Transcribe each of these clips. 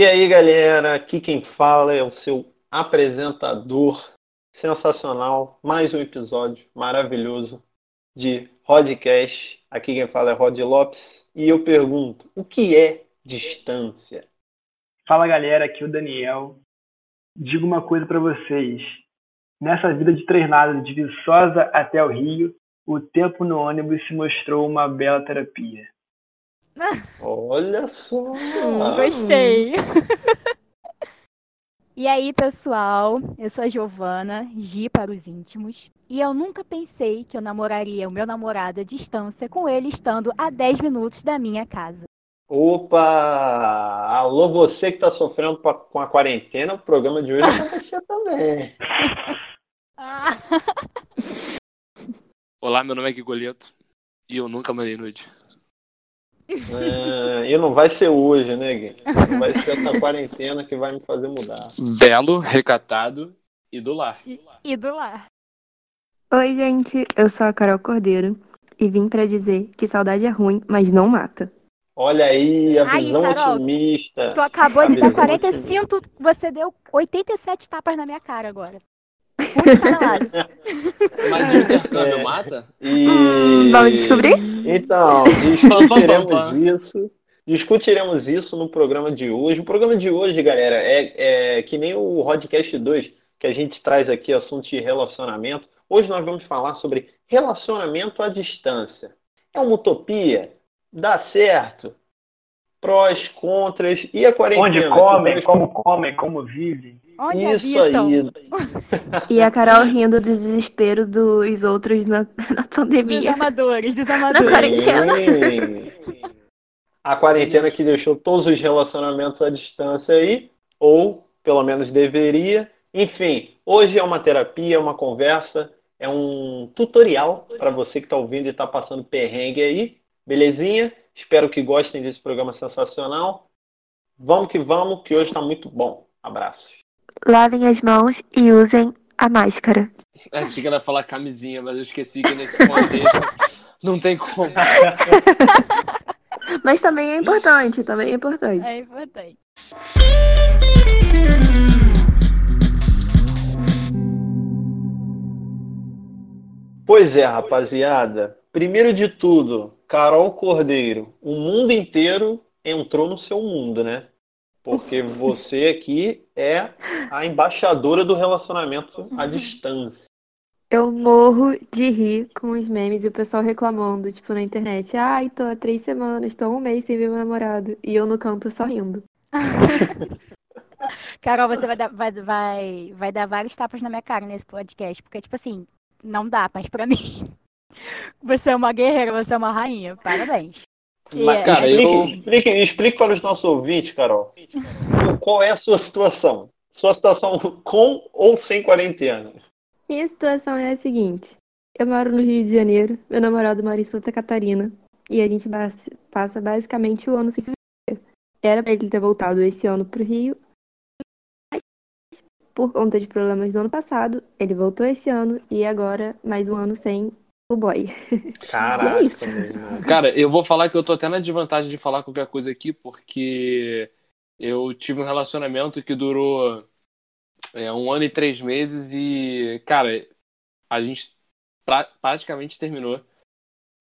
E aí, galera, aqui quem fala é o seu apresentador sensacional, mais um episódio maravilhoso de Rodcast. Aqui quem fala é Rod Lopes e eu pergunto: o que é distância? Fala galera, aqui é o Daniel. Digo uma coisa para vocês. Nessa vida de treinado de Viçosa até o Rio, o tempo no ônibus se mostrou uma bela terapia. Olha só! Hum, gostei! e aí, pessoal, eu sou a Giovana, Gi para os íntimos, e eu nunca pensei que eu namoraria o meu namorado à distância com ele estando a 10 minutos da minha casa. Opa! Alô, você que está sofrendo com a quarentena, o programa de hoje é para você também. Olá, meu nome é Gigoleto e eu nunca mandei nude. É, e não vai ser hoje, né, Gui? Não vai ser essa quarentena que vai me fazer mudar. Belo, recatado e do lar. E, e do lar. Oi, gente, eu sou a Carol Cordeiro e vim para dizer que saudade é ruim, mas não mata. Olha aí, a Aí, visão Carol, otimista. Tu acabou A de dar visão 45, você deu 87 tapas na minha cara agora. Um de cada lado. Mas o intercâmbio É. mata? E... Hum, vamos descobrir? Então, discutiremos isso. Discutiremos isso no programa de hoje. O programa de hoje, galera, é, é que nem o Rodcast 2, que a gente traz aqui assuntos de relacionamento. Hoje nós vamos falar sobre relacionamento à distância. É uma utopia? Dá certo? Prós, contras e a quarentena? Onde comem, como comem, como vivem. Onde Isso habitam? aí. E a Carol rindo do desespero dos outros na, na Dos pandemia. amadores, dos Na quarentena. Sim. A quarentena que deixou todos os relacionamentos à distância aí, ou pelo menos deveria. Enfim, hoje é uma terapia, é uma conversa, é um tutorial para você que está ouvindo e está passando perrengue aí. Belezinha? Espero que gostem desse programa sensacional. Vamos que vamos, que hoje está muito bom. Abraços. Lavem as mãos e usem a máscara. É, achei que ela ia falar camisinha, mas eu esqueci que nesse contexto não tem como. Mas também é importante, também é importante. É importante. Pois é, rapaziada. Primeiro de tudo, Carol Cordeiro, o mundo inteiro entrou no seu mundo, né? Porque você aqui é a embaixadora do relacionamento à distância. Eu morro de rir com os memes e o pessoal reclamando, tipo, na internet. Ai, tô há três semanas, tô há um mês sem ver meu namorado. E eu no canto só rindo. Carol, você vai dar, vai, vai, vai dar vários tapas na minha cara nesse podcast, porque, tipo assim, não dá, mas pra mim. Você é uma guerreira, você é uma rainha. Parabéns. Mas, cara, Explique, eu- explique, explique para os nossos ouvintes, Carol, qual é a sua situação? Sua situação com ou sem quarentena? Minha situação é a seguinte: eu moro no Rio de Janeiro, meu namorado mora em Santa Catarina, e a gente passa basicamente o ano sem se ver. Era pra ele ter voltado esse ano pro Rio, mas por conta de problemas do ano passado, ele voltou esse ano e agora mais um ano sem o boy. Caraca, é. Cara, eu vou falar que eu tô até na desvantagem de falar qualquer coisa aqui, porque eu tive um relacionamento que durou é, um ano e três meses e, cara, a gente pra- praticamente terminou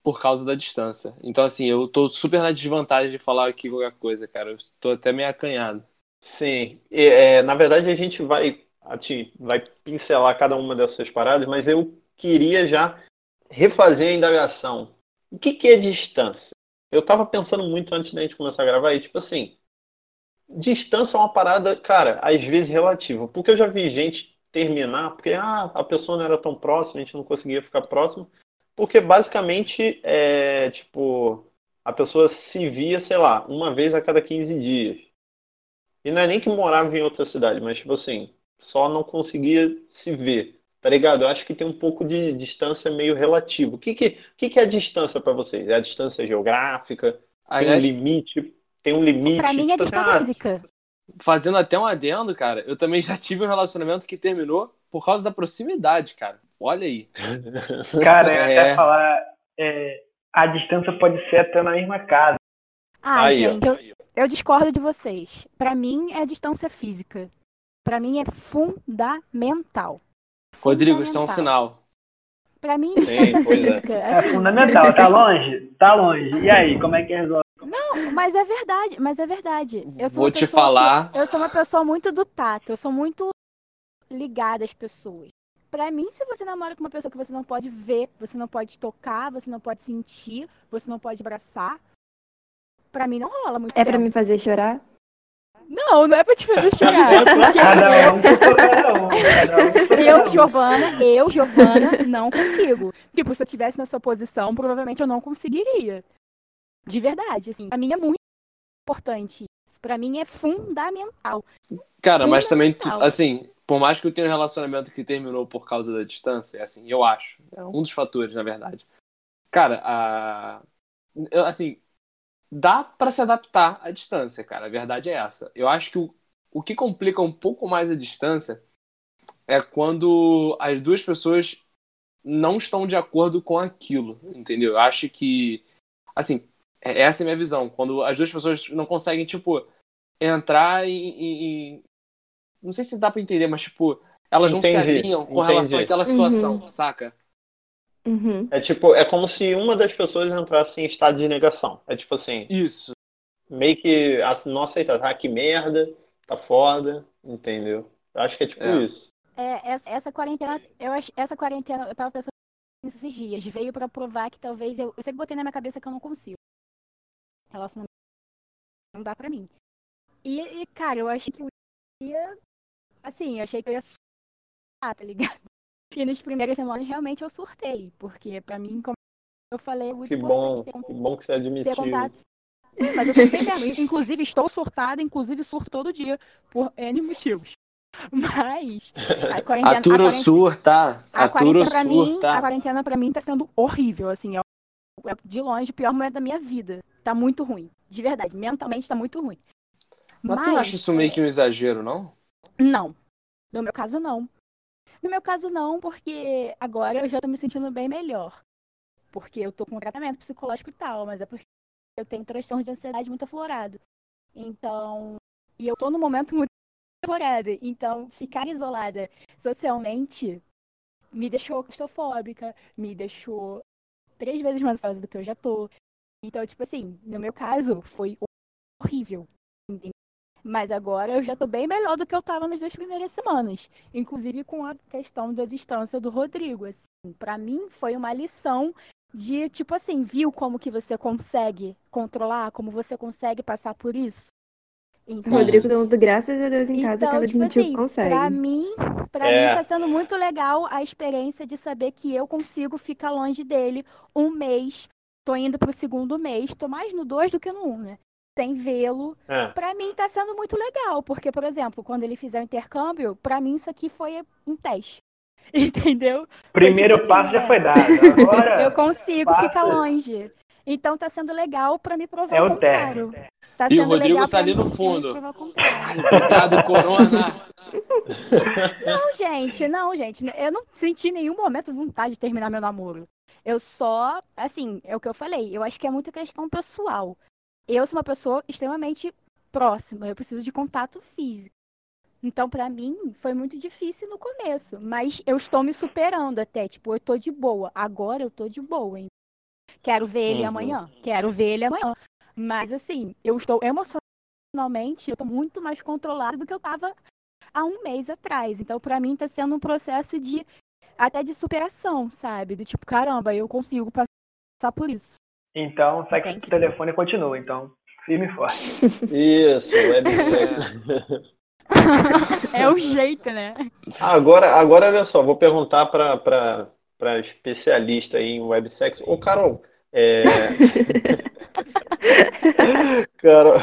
por causa da distância. Então, assim, eu tô super na desvantagem de falar aqui qualquer coisa, cara. Eu tô até meio acanhado. Sim, E, é, na verdade a gente vai, ati- vai pincelar cada uma dessas paradas, mas eu queria já refazer a indagação. O que que é distância? Eu tava pensando muito antes da gente começar a gravar e, tipo assim, distância é uma parada, cara, às vezes relativa, porque eu já vi gente terminar, porque ah, a pessoa não era tão próxima, a gente não conseguia ficar próximo, porque basicamente é tipo, a pessoa se via, sei lá, uma vez a cada 15 dias. E não é nem que morava em outra cidade, mas tipo assim, só não conseguia se ver. Tá ligado? Eu acho que tem um pouco de distância meio relativa. O que que, o que que é a distância pra vocês? É a distância geográfica? Tem um Aliás, limite? Tem um limite? Pra mim é assim, distância ah, física. fazendo até um adendo, cara, eu também já tive um relacionamento que terminou por causa da proximidade, cara. Olha aí. Cara, eu É. até falar, é, a distância pode ser até na mesma casa. Ah, Aí, gente, eu, eu discordo de vocês. Pra mim é distância física. Pra mim é fundamental. Rodrigo, isso é um sinal. Pra mim, Sim, distância pois é. física. É assim, fundamental. Tá longe? Tá longe. E aí, como é que resolve? Mas é verdade, mas é verdade. Eu sou Vou te falar. que- eu sou uma pessoa muito do tato, eu sou muito ligada às pessoas. Pra mim, se você namora com uma pessoa que você não pode ver, você não pode tocar, você não pode sentir, você não pode abraçar, pra mim não rola muito É pra tempo. me fazer chorar? Não, não é pra te fazer chorar. é Cada um cada um. Cada um eu. Giovana, eu, Giovana, não consigo. Tipo, se eu tivesse nessa posição, provavelmente eu não conseguiria. De verdade, assim. Pra mim é muito importante isso. Pra mim é fundamental. Cara, mas também, Fundamental. assim, por mais que eu tenha um relacionamento que terminou por causa da distância, assim, eu acho. É um dos fatores, na verdade. Cara, a... eu, assim, dá pra se adaptar à distância, cara. A verdade é essa. Eu acho que o, o que complica um pouco mais a distância é quando as duas pessoas não estão de acordo com aquilo, entendeu? Eu acho que, assim, é- essa é a minha visão. Quando as duas pessoas não conseguem, tipo, entrar em, em- Não sei se dá pra entender, mas, tipo, elas não se Entendi, alinham com entendi. relação àquela situação, saca? Uhum. É tipo, é como se uma das pessoas entrasse em estado de negação. É tipo assim, Isso. meio que a- não aceitar, ah, que merda, tá foda, entendeu? Eu acho que é tipo É. isso. É, essa, essa quarentena, eu acho, essa quarentena, eu tava pensando nisso esses dias, veio pra provar que talvez eu, eu sempre botei na minha cabeça que eu não consigo. Relacionamento não dá pra mim. E, e, cara, eu achei que eu ia, assim, eu achei que eu ia surtar, tá ligado? E nas primeiras semanas realmente eu surtei, porque pra mim, como eu falei, é muito Que bom, que bom que você admitiu. contato. Mas eu surtei mesmo. Inclusive, estou surtada, inclusive surto todo dia, por N motivos. Mas a quarentena, a Atura o quarentena- surta. a Atura o quarentena, pra mim, a surta. quarentena pra mim tá sendo horrível, assim, é, é de longe o pior momento da minha vida. Tá muito ruim, de verdade, mentalmente tá muito ruim. Mas tu não acha isso meio que um exagero, não? Não, no meu caso não. No meu caso não, porque agora eu já tô me sentindo bem melhor. Porque eu tô com tratamento psicológico e tal, mas é porque eu tenho transtorno de ansiedade muito aflorado. Então, e eu tô num momento muito aflorado. Então, ficar isolada socialmente me deixou claustrofóbica, me deixou três vezes mais ansiosa do que eu já tô. Então, tipo assim, no meu caso, foi horrível. entendeu? Mas agora eu já tô bem melhor do que eu tava nas duas primeiras semanas. Inclusive com a questão da distância do Rodrigo. Assim. Pra mim, foi uma lição de, tipo assim, viu como que você consegue controlar, como você consegue passar por isso? Então, Rodrigo dando graças a Deus em casa então, que ela tipo admitiu assim, que consegue. Pra mim, pra É. mim tá sendo muito legal a experiência de saber que eu consigo ficar longe dele um mês. Tô indo pro segundo mês, tô mais no dois do que no um, né? Sem vê-lo. É. Pra mim tá sendo muito legal, porque, por exemplo, quando ele fizer o intercâmbio, pra mim isso aqui foi um teste. Entendeu? Primeiro tipo assim, passo já é. foi dado. Agora Eu consigo ficar longe. Então tá sendo legal pra me provar é o contrário. Tá E o sendo Rodrigo legal tá pra ali no fundo. obrigado, Corona. Não, gente, não, gente. Eu não senti em nenhum momento vontade de terminar meu namoro. Eu só, assim, é o que eu falei. Eu acho que é muito questão pessoal. Eu sou uma pessoa extremamente próxima. Eu preciso de contato físico. Então, pra mim, foi muito difícil no começo. Mas eu estou me superando até. Tipo, eu tô de boa. Agora eu tô de boa, hein? Quero ver ele Uhum. amanhã. Quero ver ele amanhã. Mas, assim, eu estou emocionalmente, eu tô muito mais controlada do que eu tava há um mês atrás. Então, pra mim, tá sendo um processo de até de superação, sabe? Do tipo, caramba, eu consigo passar por isso. Então, sexo Entendi. por telefone continua. Então, firme e forte. Isso, websexo. É o jeito, né? Agora, agora, olha só, vou perguntar para especialista aí em websexo. Ô, Carol, é... Carol,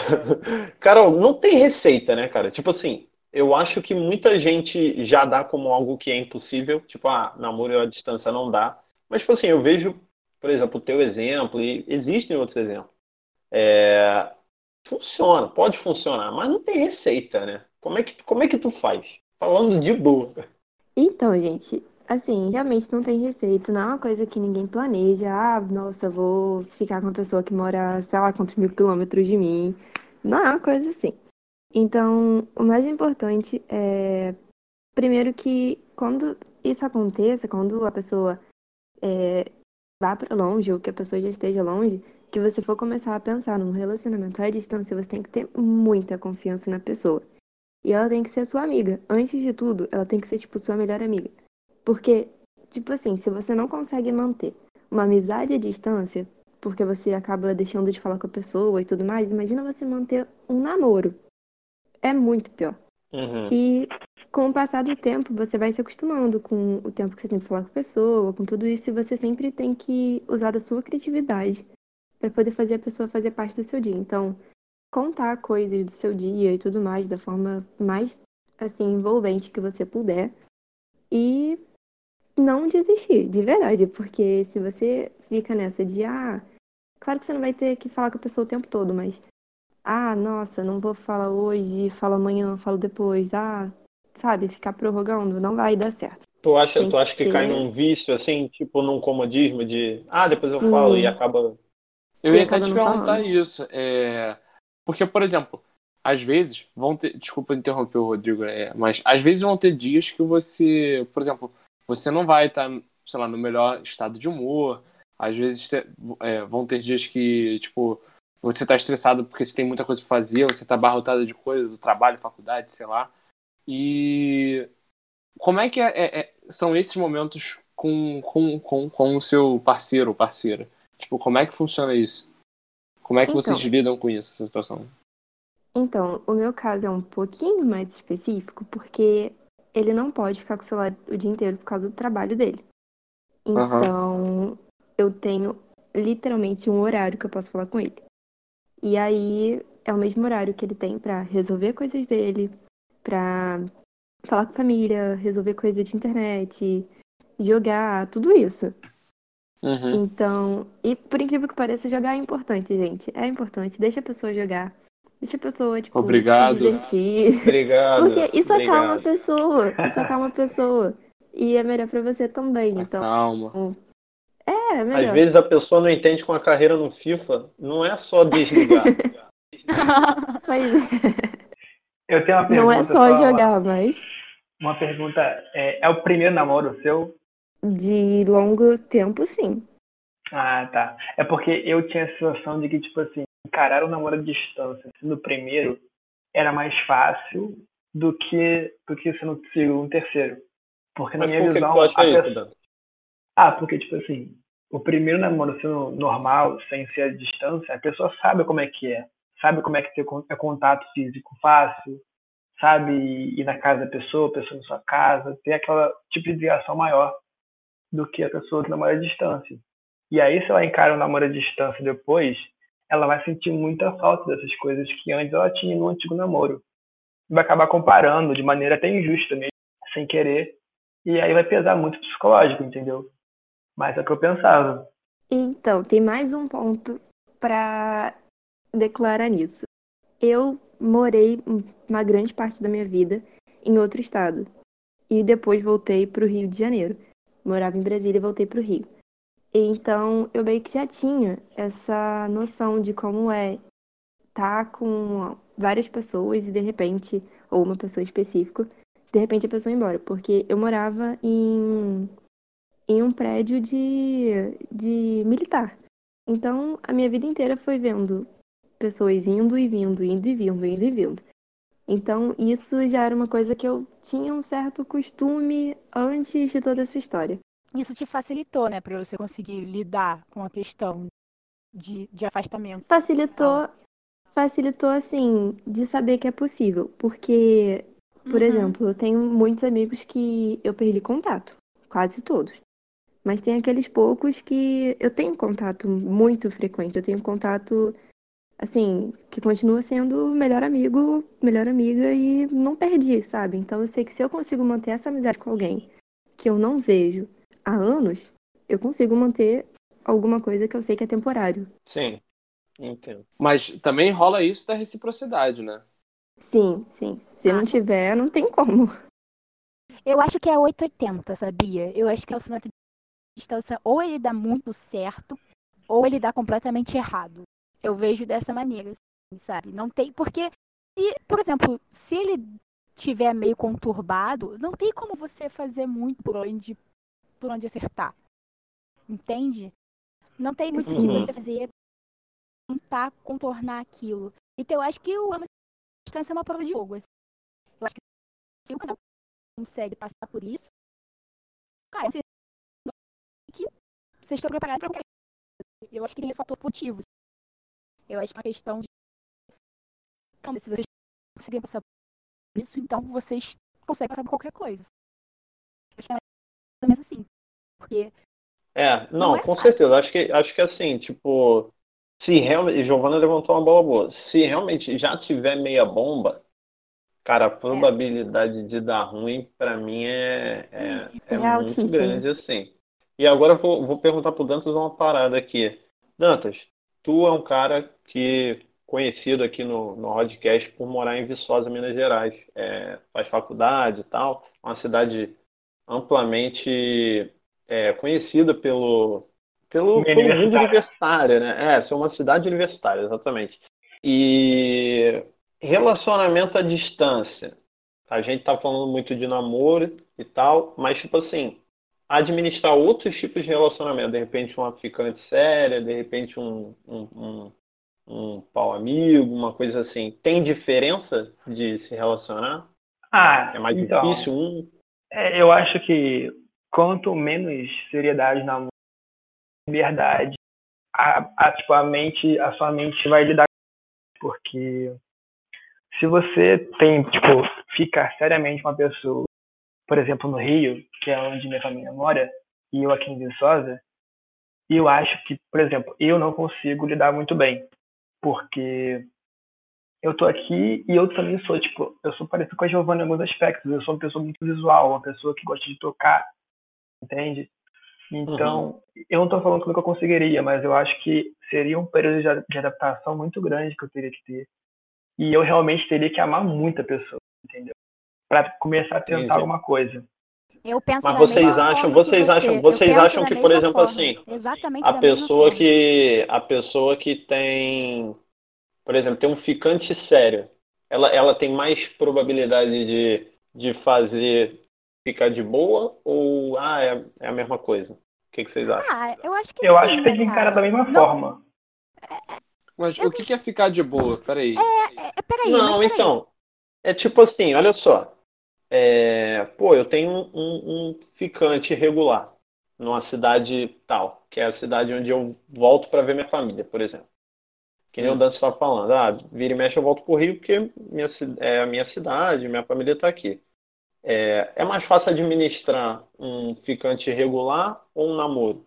Carol, não tem receita, né, cara? Tipo assim, eu acho que muita gente já dá como algo que é impossível, tipo, ah, namoro à distância não dá. Mas, tipo assim, eu vejo, por exemplo, o teu exemplo, e existem outros exemplos. É, Funciona, pode funcionar, mas não tem receita, né? Como é que, como é que tu faz? Falando de boa. Então, gente, assim, realmente não tem receita, não é uma coisa que ninguém planeja. Ah, nossa, vou ficar com uma pessoa que mora, sei lá, quantos mil quilômetros de mim. Não é uma coisa assim. Então, o mais importante é, primeiro que quando isso aconteça, quando a pessoa é, vá para longe ou que a pessoa já esteja longe, que você for começar a pensar num relacionamento à distância, você tem que ter muita confiança na pessoa. E ela tem que ser sua amiga. Antes de tudo, ela tem que ser, tipo, sua melhor amiga. Porque, tipo assim, se você não consegue manter uma amizade à distância, porque você acaba deixando de falar com a pessoa e tudo mais, imagina você manter um namoro. É muito pior. Uhum. E com o passar do tempo, você vai se acostumando com o tempo que você tem pra falar com a pessoa, com tudo isso, e você sempre tem que usar da sua criatividade para poder fazer a pessoa fazer parte do seu dia. Então, contar coisas do seu dia e tudo mais da forma mais assim envolvente que você puder e não desistir, de verdade, porque se você fica nessa de ah, claro que você não vai ter que falar com a pessoa o tempo todo, mas ah, nossa, não vou falar hoje, falo amanhã, falo depois, ah, sabe, ficar prorrogando, não vai dar certo. Tu acha, Tem tu acha que, que cai num vício, assim, tipo num comodismo de ah, depois eu Sim. falo e acaba. Eu ia até te perguntar falando. isso. É... Porque, por exemplo, às vezes vão ter. Desculpa interromper o Rodrigo, é, mas às vezes vão ter dias que você, por exemplo, você não vai estar, sei lá, no melhor estado de humor. Às vezes te- é, vão ter dias que, tipo, você tá estressado porque você tem muita coisa pra fazer, você tá abarrotado de coisas, do trabalho, faculdade, sei lá. E como é que é- é- é- são esses momentos com, com, com, com o seu parceiro ou parceira? Tipo, como é que funciona isso? Como é que vocês Então. lidam com isso, essa situação? Então, o meu caso é um pouquinho mais específico, porque ele não pode ficar com o celular o dia inteiro por causa do trabalho dele. Então, eu tenho literalmente um horário que eu posso falar com ele. E aí, é o mesmo horário que ele tem pra resolver coisas dele, pra falar com a família, resolver coisa de internet, jogar, tudo isso. Uhum. Então, e por incrível que pareça, jogar é importante, gente. É importante. Deixa a pessoa jogar. Deixa a pessoa, tipo, Obrigado. se divertir. Obrigado. Porque isso acalma a obrigado. pessoa. Isso acalma a pessoa. E é melhor pra você também. Então, Calma. é Às melhor. vezes a pessoa não entende com a carreira no FIFA, não é só desligar. Mas Eu tenho uma pergunta. não é só jogar, mas Uma pergunta. É, é o primeiro namoro seu? de longo tempo, sim. Ah, tá. É porque eu tinha a sensação de que, tipo assim, encarar o namoro à distância sendo o primeiro era mais fácil do que, do que sendo o segundo, um terceiro. Porque na Mas minha por que que visão, tu acha a isso, pessoa-? Ah, porque, tipo assim, o primeiro namoro sendo normal, sem ser à distância, a pessoa sabe como é que é. Sabe como é que ter é contato físico fácil, sabe ir na casa da pessoa, a pessoa na sua casa, ter aquela tipo de ligação maior do que a pessoa que namora à distância. E aí, se ela encara o namoro à distância depois, ela vai sentir muita falta dessas coisas que antes ela tinha no antigo namoro. Vai acabar comparando de maneira até injusta mesmo, sem querer. E aí vai pesar muito o psicológico, entendeu? Mas é o que eu pensava. Então, tem mais um ponto pra declarar nisso. Eu morei uma grande parte da minha vida em outro estado. E depois voltei pro Rio de Janeiro. Morava em Brasília e voltei pro Rio. Então, eu meio que já tinha essa noção de como é estar com várias pessoas e de repente, ou uma pessoa específica, de repente a pessoa ir embora. Porque eu morava em, em um prédio de, de militar. Então, a minha vida inteira foi vendo pessoas indo e vindo, indo e vindo, indo e vindo. Então, isso já era uma coisa que eu tinha um certo costume antes de toda essa história. Isso te facilitou, né, pra você conseguir lidar com a questão de, de afastamento. Facilitou, facilitou assim, de saber que é possível. Porque, por Uhum. exemplo, eu tenho muitos amigos que eu perdi contato, quase todos. Mas tem aqueles poucos que eu tenho contato muito frequente, eu tenho contato, assim, que continua sendo melhor amigo, melhor amiga e não perdi, sabe? Então eu sei que se eu consigo manter essa amizade com alguém que eu não vejo há anos, eu consigo manter alguma coisa que eu sei que é temporário. Sim, entendo. Mas também rola isso da reciprocidade, né? Sim, sim. Se não Ah. tiver, não tem como. Eu acho que é 880, sabia? Eu acho que é o sinal de distância ou ele dá muito certo ou ele dá completamente errado. Eu vejo dessa maneira. sabe? Não tem, porque, se, por exemplo, se ele tiver meio conturbado, não tem como você fazer muito por onde, por onde acertar. Entende? Não tem muito o que Uhum. você fazer tentar contornar aquilo. Então, eu acho que o ano de distância é uma prova de fogo. assim. Eu acho que se o casal consegue passar por isso, cara, você que vocês estão preparados para qualquer coisa. Eu acho que tem esse fator positivo. Eu acho que é uma questão de. Então, se vocês conseguirem passar por isso, então vocês conseguem passar por qualquer coisa. Eu acho que é menos assim. Porque É, não, Não é com fácil. certeza. Acho que, acho que assim, tipo, se realmente. Giovanna levantou uma bola boa. Se realmente já tiver meia bomba, cara, a probabilidade de dar ruim, pra mim, é, é, é É muito grande, assim. E agora eu vou, vou perguntar pro Dantas uma parada aqui. Dantas, tu é um cara que conhecido aqui no, no podcast por morar em Viçosa, Minas Gerais. É, faz faculdade e tal. Uma cidade amplamente é, conhecida pelo, pelo, pelo mundo universitário, né? É, ser uma cidade universitária, exatamente. E relacionamento à distância. A gente tá falando muito de namoro e tal, mas tipo assim, administrar outros tipos de relacionamento, de repente uma ficante séria, de repente um, um, um, um pau amigo, uma coisa assim. Tem diferença de se relacionar? Ah, É mais então, difícil um? É, eu acho que quanto menos seriedade na liberdade, a, a, tipo, a mente, a sua mente vai lidar porque se você tem, tipo, fica seriamente com uma pessoa, por exemplo, no Rio, que é onde minha família mora, e eu aqui em Viçosa, eu acho que, por exemplo, eu não consigo lidar muito bem, porque eu tô aqui e eu também sou, tipo, eu sou parecido com a Giovanna em alguns aspectos, eu sou uma pessoa muito visual, uma pessoa que gosta de tocar, entende? Então, eu não tô falando como é que eu conseguiria, mas eu acho que seria um período de adaptação muito grande que eu teria que ter. E eu realmente teria que amar muito a pessoa, entendeu? Pra começar a tentar Entendi. alguma coisa. eu penso Mas vocês acham- vocês que acham- vocês acham que, por exemplo, forma. assim, Exatamente A pessoa forma. que a pessoa que tem, por exemplo, tem um ficante sério, ela, ela tem mais probabilidade de, de fazer ficar de boa ou ah, é, é a mesma coisa? O que, que vocês acham? Ah, eu acho que Eu sim, acho que tem que né, encarar cara? da mesma Não, forma. Mas o que que é ficar de boa? Peraí. É, é, peraí, Não, peraí. então, é tipo assim, olha só. É, pô, eu tenho um, um- um ficante regular numa cidade tal, que é a cidade onde eu volto para ver minha família, por exemplo. Que nem Hum. o Dan estava falando, ah, vira e mexe eu volto pro Rio porque minha, é a minha cidade, minha família está aqui. É, é mais fácil administrar um ficante regular ou um namoro?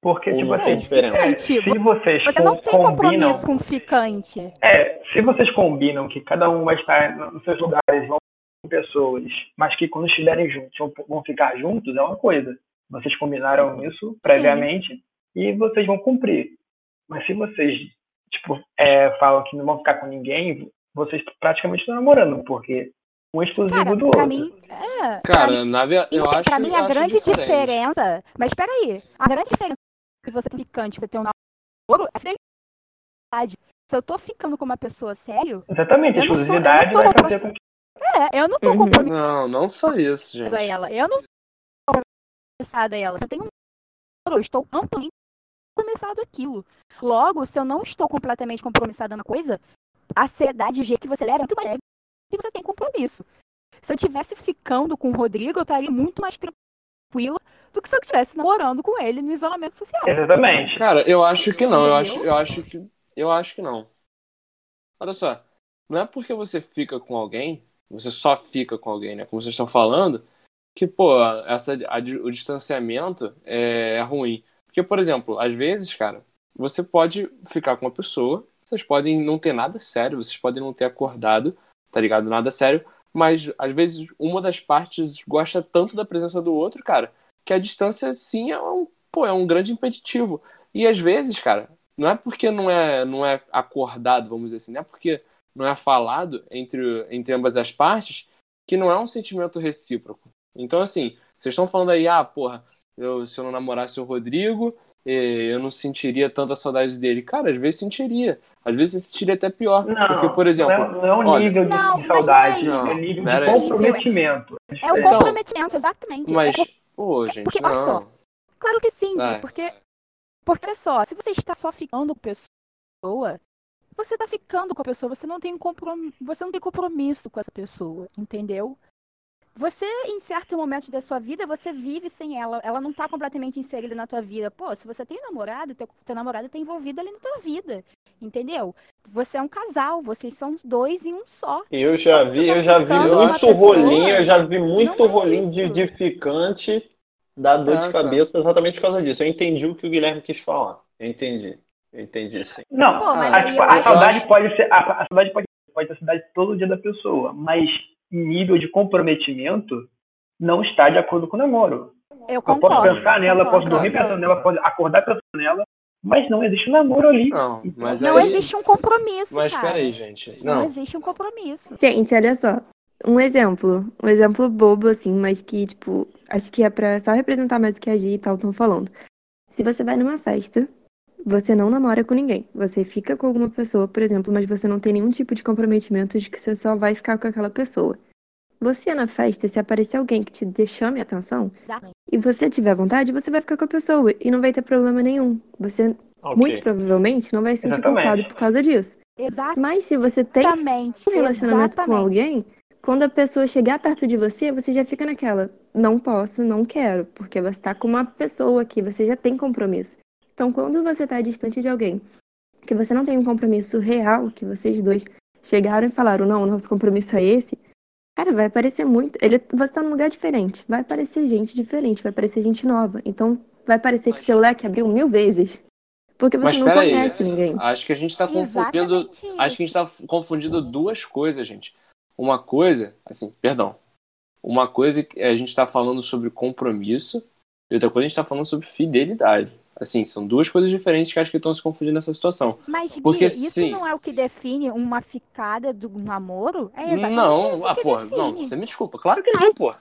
Porque, Ou tipo assim, diferença? Ficante, se vocês Você não tem combinam. compromisso com o ficante. É, se vocês combinam que cada um vai estar nos seus lugares, vão com pessoas, mas que quando estiverem juntos vão, vão ficar juntos, é uma coisa. Vocês combinaram isso previamente e vocês vão cumprir. Mas se vocês, tipo, é, falam que não vão ficar com ninguém, vocês praticamente estão namorando, porque um é exclusivo Cara, do pra outro. mim, é. Cara, na verdade, eu Então, acho pra mim, eu a grande diferente. diferença. Mas peraí, a grande diferença que você tem ficante, você tem um namoro, é a fidelidade. Se eu tô ficando com uma pessoa sério, Exatamente, a Eu sou- eu exclusividade tô vai fazer com que é, eu não tô Uhum. compromissada Não, não só isso, gente. ela. Eu não tô compromissada a ela. Se eu tenho um namoro, eu estou amplamente compromissado aquilo. Logo, se eu não estou completamente compromissada na coisa, a seriedade, o jeito que você leva é muito mais leve e você tem compromisso. Se eu tivesse ficando com o Rodrigo, eu estaria muito mais tranquila do que se eu estivesse namorando com ele no isolamento social. Exatamente. Cara, eu acho que não. Eu acho, eu acho que eu acho que não. Olha só, não é porque você fica com alguém, você só fica com alguém, né? Como vocês estão falando, que pô, essa a- o distanciamento é, é ruim. Porque, por exemplo, às vezes, cara, você pode ficar com uma pessoa, vocês podem não ter nada sério, vocês podem não ter acordado, tá ligado? Nada sério, mas às vezes uma das partes gosta tanto da presença do outro, cara, que a distância sim é um, pô, é um grande impeditivo. E às vezes, cara, não é porque não é, não é acordado, vamos dizer assim, não é porque não é falado entre, entre ambas as partes que não é um sentimento recíproco. Então, assim, vocês estão falando aí, ah, porra, eu, se eu não namorasse o Rodrigo, eu não sentiria tanta saudade dele. Cara, às vezes sentiria. Às vezes eu sentiria até pior. Não, porque, por exemplo, não é, não é um olha- nível de, Não, saudade, não é é nível de comprometimento. É o Então, comprometimento, exatamente. mas, É pô, gente, porque, olha não. só, Claro que sim, Vai. porque, porque olha só, se você está só ficando com a pessoa, você está ficando com a pessoa, você não tem comprom... você não tem compromisso com essa pessoa, entendeu? Você, em certo momento da sua vida, você vive sem ela. Ela não está completamente inserida na tua vida. Pô, se você tem namorado, teu, teu namorado está envolvido ali na tua vida. Entendeu? Você é um casal, vocês são dois em um só. Eu já você vi, tá eu já vi muito pessoa, rolinho, eu já vi muito é rolinho de edificante dar dor de cabeça exatamente por causa disso. Eu entendi o que o Guilherme quis falar. Eu entendi. Eu entendi, sim. Não, Pô, mas a, tipo, eu a acho- saudade pode ser. A, a saudade pode, pode ser a saudade todo dia da pessoa, mas nível de comprometimento não está de acordo com o namoro. Eu Eu concordo. posso pensar nela, concordo. posso dormir pensando nela, posso acordar pensando nela, mas não existe um namoro ali. Não, mas Não aí, existe um compromisso, Mas cara. peraí, gente. Não Não, existe um compromisso. Gente, olha só. Um exemplo. Um exemplo bobo, assim, mas que, tipo, acho que é pra só representar mais o que a Gi e tal estão falando. Se você vai numa festa, você não namora com ninguém. Você fica com alguma pessoa, por exemplo, mas você não tem nenhum tipo de comprometimento de que você só vai ficar com aquela pessoa. Você na festa, se aparecer alguém que te chame a atenção Exatamente. e você tiver vontade, você vai ficar com a pessoa e não vai ter problema nenhum. Você, Ok. muito provavelmente, não vai se sentir Exatamente. culpado por causa disso. Mas se você tem Exatamente. um relacionamento com exatamente. alguém, quando a pessoa chegar perto de você, você já fica naquela, não posso, não quero, porque você tá com uma pessoa que você já tem compromisso. Então, quando você tá distante de alguém, que você não tem um compromisso real, que vocês dois chegaram e falaram, não, o nosso compromisso é esse, cara, vai parecer muito. Ele, você tá num lugar diferente, vai aparecer gente diferente, vai aparecer gente nova. Então, vai parecer que Mas- seu leque abriu mil vezes. Porque você Mas não peraí, conhece ninguém. acho que a gente tá confundindo. Exatamente Acho que a gente tá confundindo duas coisas, gente. Uma coisa, assim, perdão. Uma coisa que a gente tá falando sobre compromisso e outra coisa a gente tá falando sobre fidelidade. Assim, são duas coisas diferentes que acho que estão se confundindo nessa situação. Mas, Gui, Porque isso sim. não é o que define uma ficada do namoro? É exatamente não, isso ah, que porra, define. não, você me desculpa. Claro que não, porra.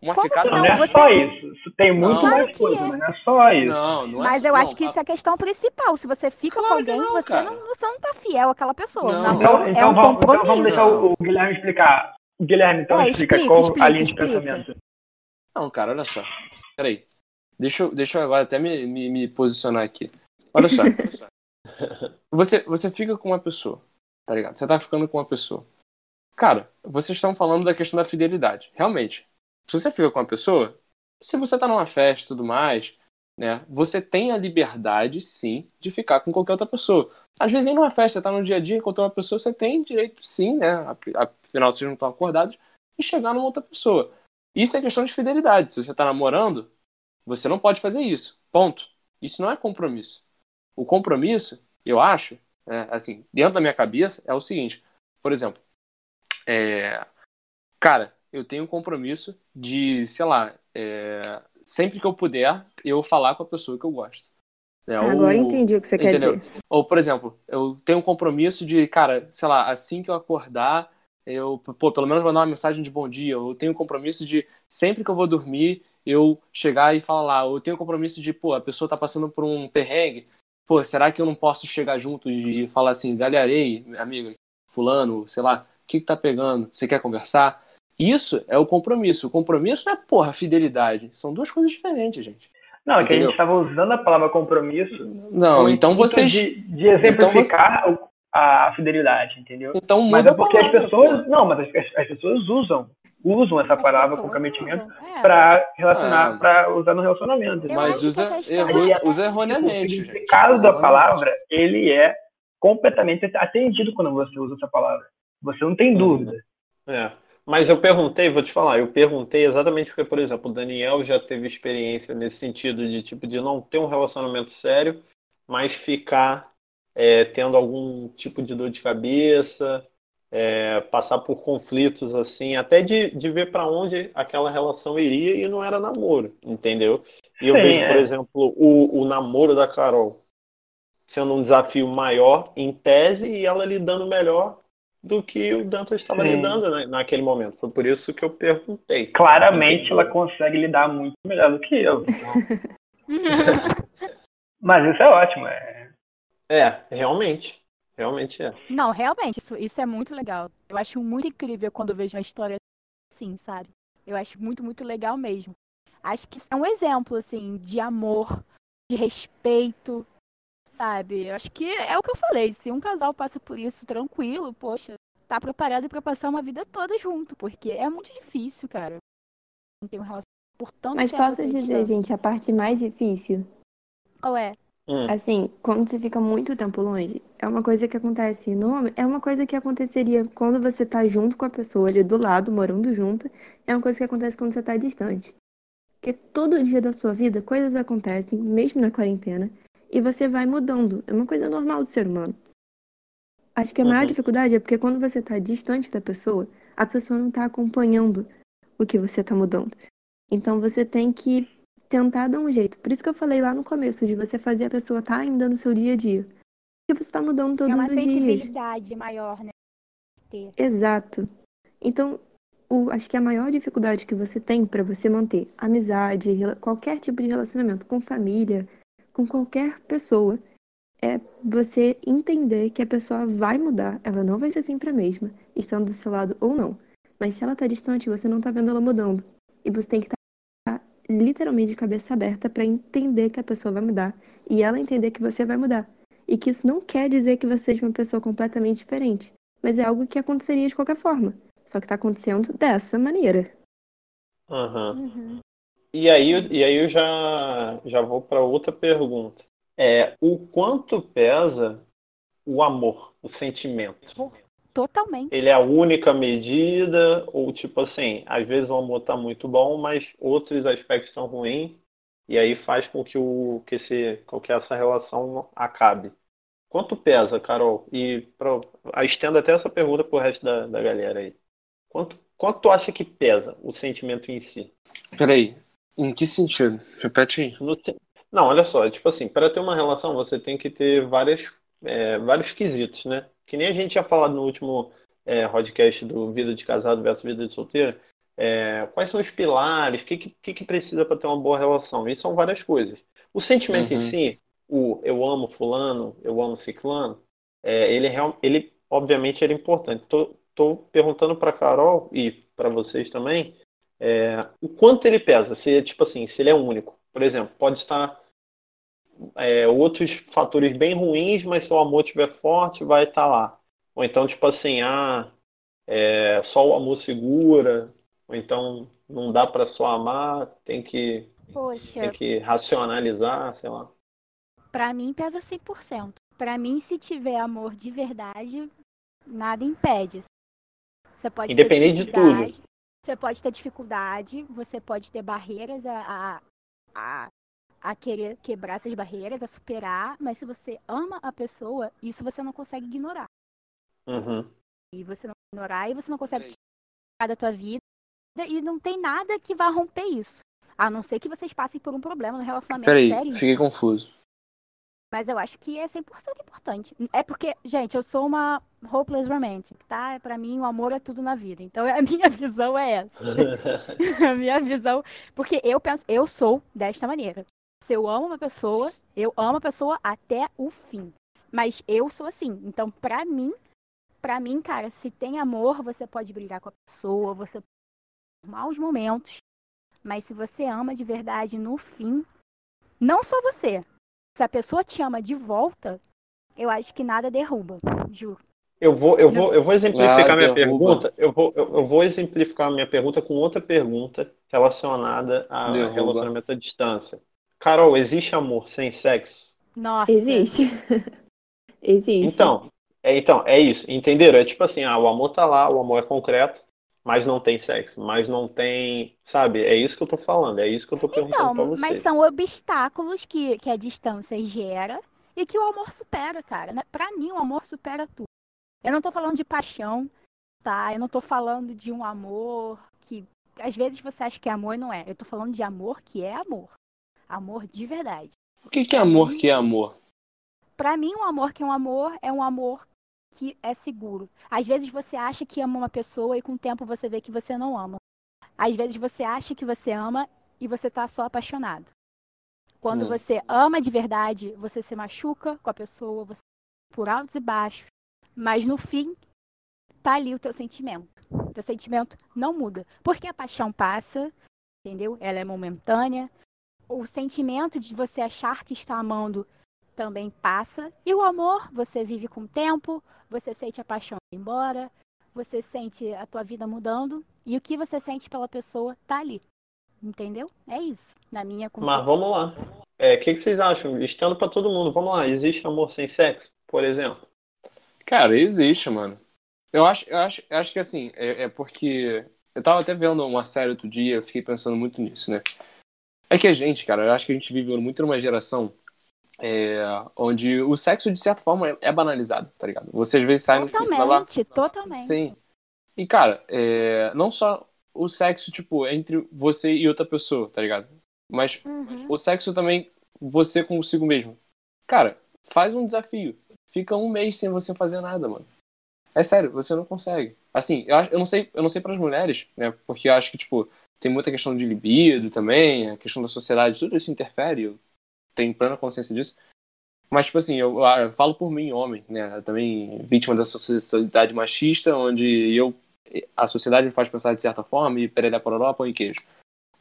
Uma Como ficada que Não, Não, é você- só isso. Tem muito Não. mais coisa, é. mas não é só isso. Não, não é Mas só- eu não, acho que a- isso é a questão principal. Se você fica Claro com alguém, não, você, cara. não, você não tá fiel àquela pessoa. Não. Namoro Então, é então, um vamos, então vamos deixar o, Guilherme explicar. O Guilherme, então, É, explica, explica, qual explica, a linha de explica. pensamento. Não, cara, olha só. Peraí. Deixa eu, deixa eu agora até me, me, me posicionar aqui. Olha só. olha só. Você, você fica com uma pessoa, tá ligado? Você tá ficando com uma pessoa. Cara, vocês estão falando da questão da fidelidade. Realmente. Se você fica com uma pessoa, se você tá numa festa e tudo mais, né? Você tem a liberdade, sim, de ficar com qualquer outra pessoa. Às vezes nem numa festa, tá no dia a dia, encontrou uma pessoa, você tem direito, sim, né? Afinal, vocês não estão acordados, de chegar numa outra pessoa. Isso é questão de fidelidade. Se você tá namorando, você não pode fazer isso. Ponto. Isso não é compromisso. O compromisso, eu acho, é, assim, dentro da minha cabeça, é o seguinte. Por exemplo, é, cara, eu tenho um compromisso de, sei lá, é, sempre que eu puder, eu falar com a pessoa que eu gosto. né? Agora Ou- entendi o que você quer entendeu? dizer. Ou, por exemplo, eu tenho um compromisso de, cara, sei lá, assim que eu acordar, eu, pô, pelo menos mandar uma mensagem de bom dia. Eu tenho um compromisso de, sempre que eu vou dormir, eu chegar e falar lá. Eu tenho compromisso de, pô, a pessoa tá passando por um perrengue. Pô, será que eu não posso chegar junto e falar assim, galera, ei, amiga, fulano, sei lá, o que que tá pegando? Você quer conversar? Isso é o compromisso. O compromisso não é, porra, fidelidade. São duas coisas diferentes, gente. Não, é que a gente estava usando a palavra compromisso Não, então intuito vocês. De, de exemplificar o- a fidelidade, entendeu? Então Mas muda é porque as pessoas. Não, mas as, as pessoas usam. Usam essa palavra comprometimento é. para relacionar, É. para usar no relacionamento. Eu Mas usa, a questão erro- é- usa o erroneamente. gente. significado Usa da palavra, ele é completamente atendido quando você usa essa palavra. Você não tem dúvida. É. Mas eu perguntei, vou te falar, eu perguntei exatamente porque, por exemplo, o Daniel já teve experiência nesse sentido de tipo de não ter um relacionamento sério, mas ficar é, tendo algum tipo de dor de cabeça, é, passar por conflitos assim, até de, de ver para onde aquela relação iria e não era namoro, entendeu? E eu Sim, vejo, por é. exemplo, o, o namoro da Carol sendo um desafio maior em tese e ela lidando melhor do que o Dantas estava Sim. lidando né, naquele momento. Foi por isso que eu perguntei. Claramente ela consegue lidar muito melhor do que eu. então. Mas isso é ótimo. É... É, realmente. Realmente é. Não, realmente, isso, isso é muito legal. Eu acho muito incrível quando eu vejo uma história assim, sabe? Eu acho muito, muito legal mesmo. Acho que isso é um exemplo, assim, de amor, de respeito, sabe? Eu acho que é o que eu falei. Se um casal passa por isso tranquilo, poxa, tá preparado pra passar uma vida toda junto, porque é muito difícil, cara. Não tem uma relação por tanto Mas tempo posso dizer, gente, a parte mais difícil, Qual é? Hum, assim, quando você fica muito tempo longe, é uma coisa que acontece no, é uma coisa que aconteceria quando você tá junto com a pessoa ali do lado, morando junto, é uma coisa que acontece quando você tá distante. Porque todo dia da sua vida, coisas acontecem, mesmo na quarentena, e você vai mudando. É uma coisa normal do ser humano. Acho que a maior Uhum. dificuldade é porque quando você tá distante da pessoa, a pessoa não tá acompanhando o que você tá mudando. Então você tem que tentar dar um jeito. Por isso que eu falei lá no começo, de você fazer a pessoa estar ainda no seu dia a dia. Porque você tá mudando todos é uma os dias. sensibilidade maior, né? Ter. Exato. Então, o- acho que a maior dificuldade que você tem para você manter amizade, qualquer tipo de relacionamento com família, com qualquer pessoa, é você entender que a pessoa vai mudar, ela não vai ser sempre a mesma, estando do seu lado ou não. Mas se ela tá distante, você não tá vendo ela mudando. E você tem que estar literalmente de cabeça aberta para entender que a pessoa vai mudar e ela entender que você vai mudar. E que isso não quer dizer que você seja uma pessoa completamente diferente mas é algo que aconteceria de qualquer forma. Só que tá acontecendo dessa maneira. aham. Uhum. E aí, eu- e aí eu já, já vou para outra pergunta. É, o quanto pesa o amor, o sentimento? Totalmente. Ele é a única medida, ou tipo assim, às vezes o amor tá muito bom, mas outros aspectos estão ruins, e aí faz com que, o, que, esse, com que essa relação acabe. Quanto pesa, Carol? E pra, estendo até essa pergunta pro resto da, da galera aí. Quanto, quanto tu acha que pesa o sentimento em si? Peraí, em que sentido? Repete aí. No Não, olha só, tipo assim, para ter uma relação você tem que ter várias, é, vários quesitos, né? Que nem a gente tinha falado no último é, podcast do Vida de Casado versus Vida de Solteiro. É, quais são os pilares? O que, que, que precisa para ter uma boa relação? E são várias coisas. O sentimento em Uhum. si, o eu amo fulano, eu amo ciclano, é, ele, é ele obviamente era importante. Tô, tô perguntando para Carol e para vocês também, é, o quanto ele pesa, se tipo assim, se ele é único. Por exemplo, pode estar é, outros fatores bem ruins, mas se o amor estiver forte, vai estar lá. Ou então, tipo assim, ah, é, só o amor segura, ou então não dá para só amar, tem que, Poxa, tem que racionalizar, sei lá. pra mim pesa 100%. Pra mim, se tiver amor de verdade, nada impede. Você pode Independente ter de tudo. Você pode ter dificuldade, você pode ter barreiras a, a, a, a querer quebrar essas barreiras, a superar, mas se você ama a pessoa, isso você não consegue ignorar. Uhum. E você não ignorar e você não consegue tirar da tua vida e não tem nada que vá romper isso. A não ser que vocês passem por um problema no relacionamento Peraí, sério. fiquei confuso. Mas eu acho que é 100% importante. É porque, gente, eu sou uma hopeless romantic, tá? Pra mim, o amor é tudo na vida. Então, a minha visão é essa. a minha visão. Porque eu penso, eu sou desta maneira. Se eu amo uma pessoa, eu amo a pessoa até o fim. Mas eu sou assim. Então, pra mim, pra mim, cara, se tem amor, você pode brigar com a pessoa, você pode ter maus momentos. Mas se você ama de verdade no fim, não só você, se a pessoa te ama de volta, eu acho que nada derruba, juro. Eu vou, eu vou, eu vou exemplificar Ah, minha derruba. pergunta. Eu vou, eu, eu vou exemplificar minha pergunta com outra pergunta relacionada a Derruba. relacionamento à distância. Carol, existe amor sem sexo? Nossa. Existe. Existe. Então, é, então, é isso, entenderam? É tipo assim, ah, o amor tá lá, o amor é concreto, mas não tem sexo, mas não tem, sabe? É isso que eu tô falando, é isso que eu tô perguntando pra Então, você. mas são obstáculos que, que a distância gera e que o amor supera, cara. Né? Pra mim, o amor supera tudo. Eu não tô falando de paixão, tá? Eu não tô falando de um amor que às vezes você acha que é amor e não é. Eu tô falando de amor que é amor. Amor de verdade. O que, que é amor que é amor? Pra mim, um amor que é um amor é um amor que é seguro. Às vezes você acha que ama uma pessoa e com o tempo você vê que você não ama. Às vezes você acha que você ama e você tá só apaixonado. Quando Hum. você ama de verdade, você se machuca com a pessoa, você por altos e baixos, mas no fim tá ali o teu sentimento. O teu sentimento não muda, porque a paixão passa, entendeu? Ela é momentânea. O sentimento de você achar que está amando também passa. E o amor, você vive com o tempo, você sente a paixão ir embora, você sente a tua vida mudando e o que você sente pela pessoa tá ali. Entendeu? É isso, na minha concepção. Mas vamos lá. É, O que, que vocês acham? Estando pra todo mundo, vamos lá. Existe amor sem sexo, por exemplo? Cara, existe, mano. Eu acho, eu acho, eu acho que assim, é, é porque. Eu tava até vendo uma série outro dia, eu fiquei pensando muito nisso, né? É que a gente, cara, eu acho que a gente vive muito numa geração é, onde o sexo, de certa forma, é, banalizado, tá ligado? Você às vezes sai no vai lá. Totalmente, totalmente. Sim. E, cara, é, não só o sexo, tipo, entre você e outra pessoa, tá ligado? Mas Uhum. o sexo também, você consigo mesmo. Cara, faz um desafio. Fica um mês sem você fazer nada, mano. É sério, você não consegue. Assim, eu, eu não sei, eu não sei pras mulheres, né? Porque eu acho que, tipo, tem muita questão de libido também, a questão da sociedade, tudo isso interfere, eu tenho plena consciência disso. Mas, tipo assim, eu, eu falo por mim, homem, né? Também vítima da sociedade machista, onde eu a sociedade me faz pensar de certa forma e perelé pororó, pão e queijo.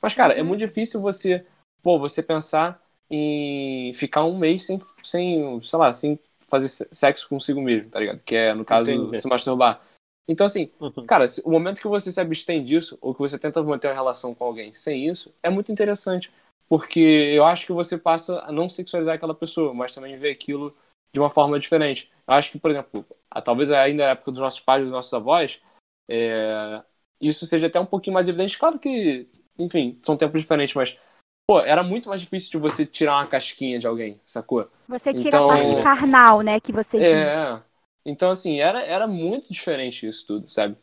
Mas, cara, é muito difícil você, pô, você pensar em ficar um mês sem, sem sei lá, sem fazer se- sexo consigo mesmo, tá ligado? Que é, no caso, Entendi. se masturbar. Então, assim, Uhum. cara, o momento que você se abstém disso, ou que você tenta manter uma relação com alguém sem isso, é muito interessante. Porque eu acho que você passa a não sexualizar aquela pessoa, mas também ver aquilo de uma forma diferente. Eu acho que, por exemplo, a- talvez ainda na época dos nossos pais, dos nossos avós, é, isso seja até um pouquinho mais evidente. Claro que, enfim, são tempos diferentes, mas, pô, era muito mais difícil de você tirar uma casquinha de alguém, sacou? Você tira Então- a parte carnal, né, que você diz. Então, assim, era, era muito diferente isso tudo, sabe?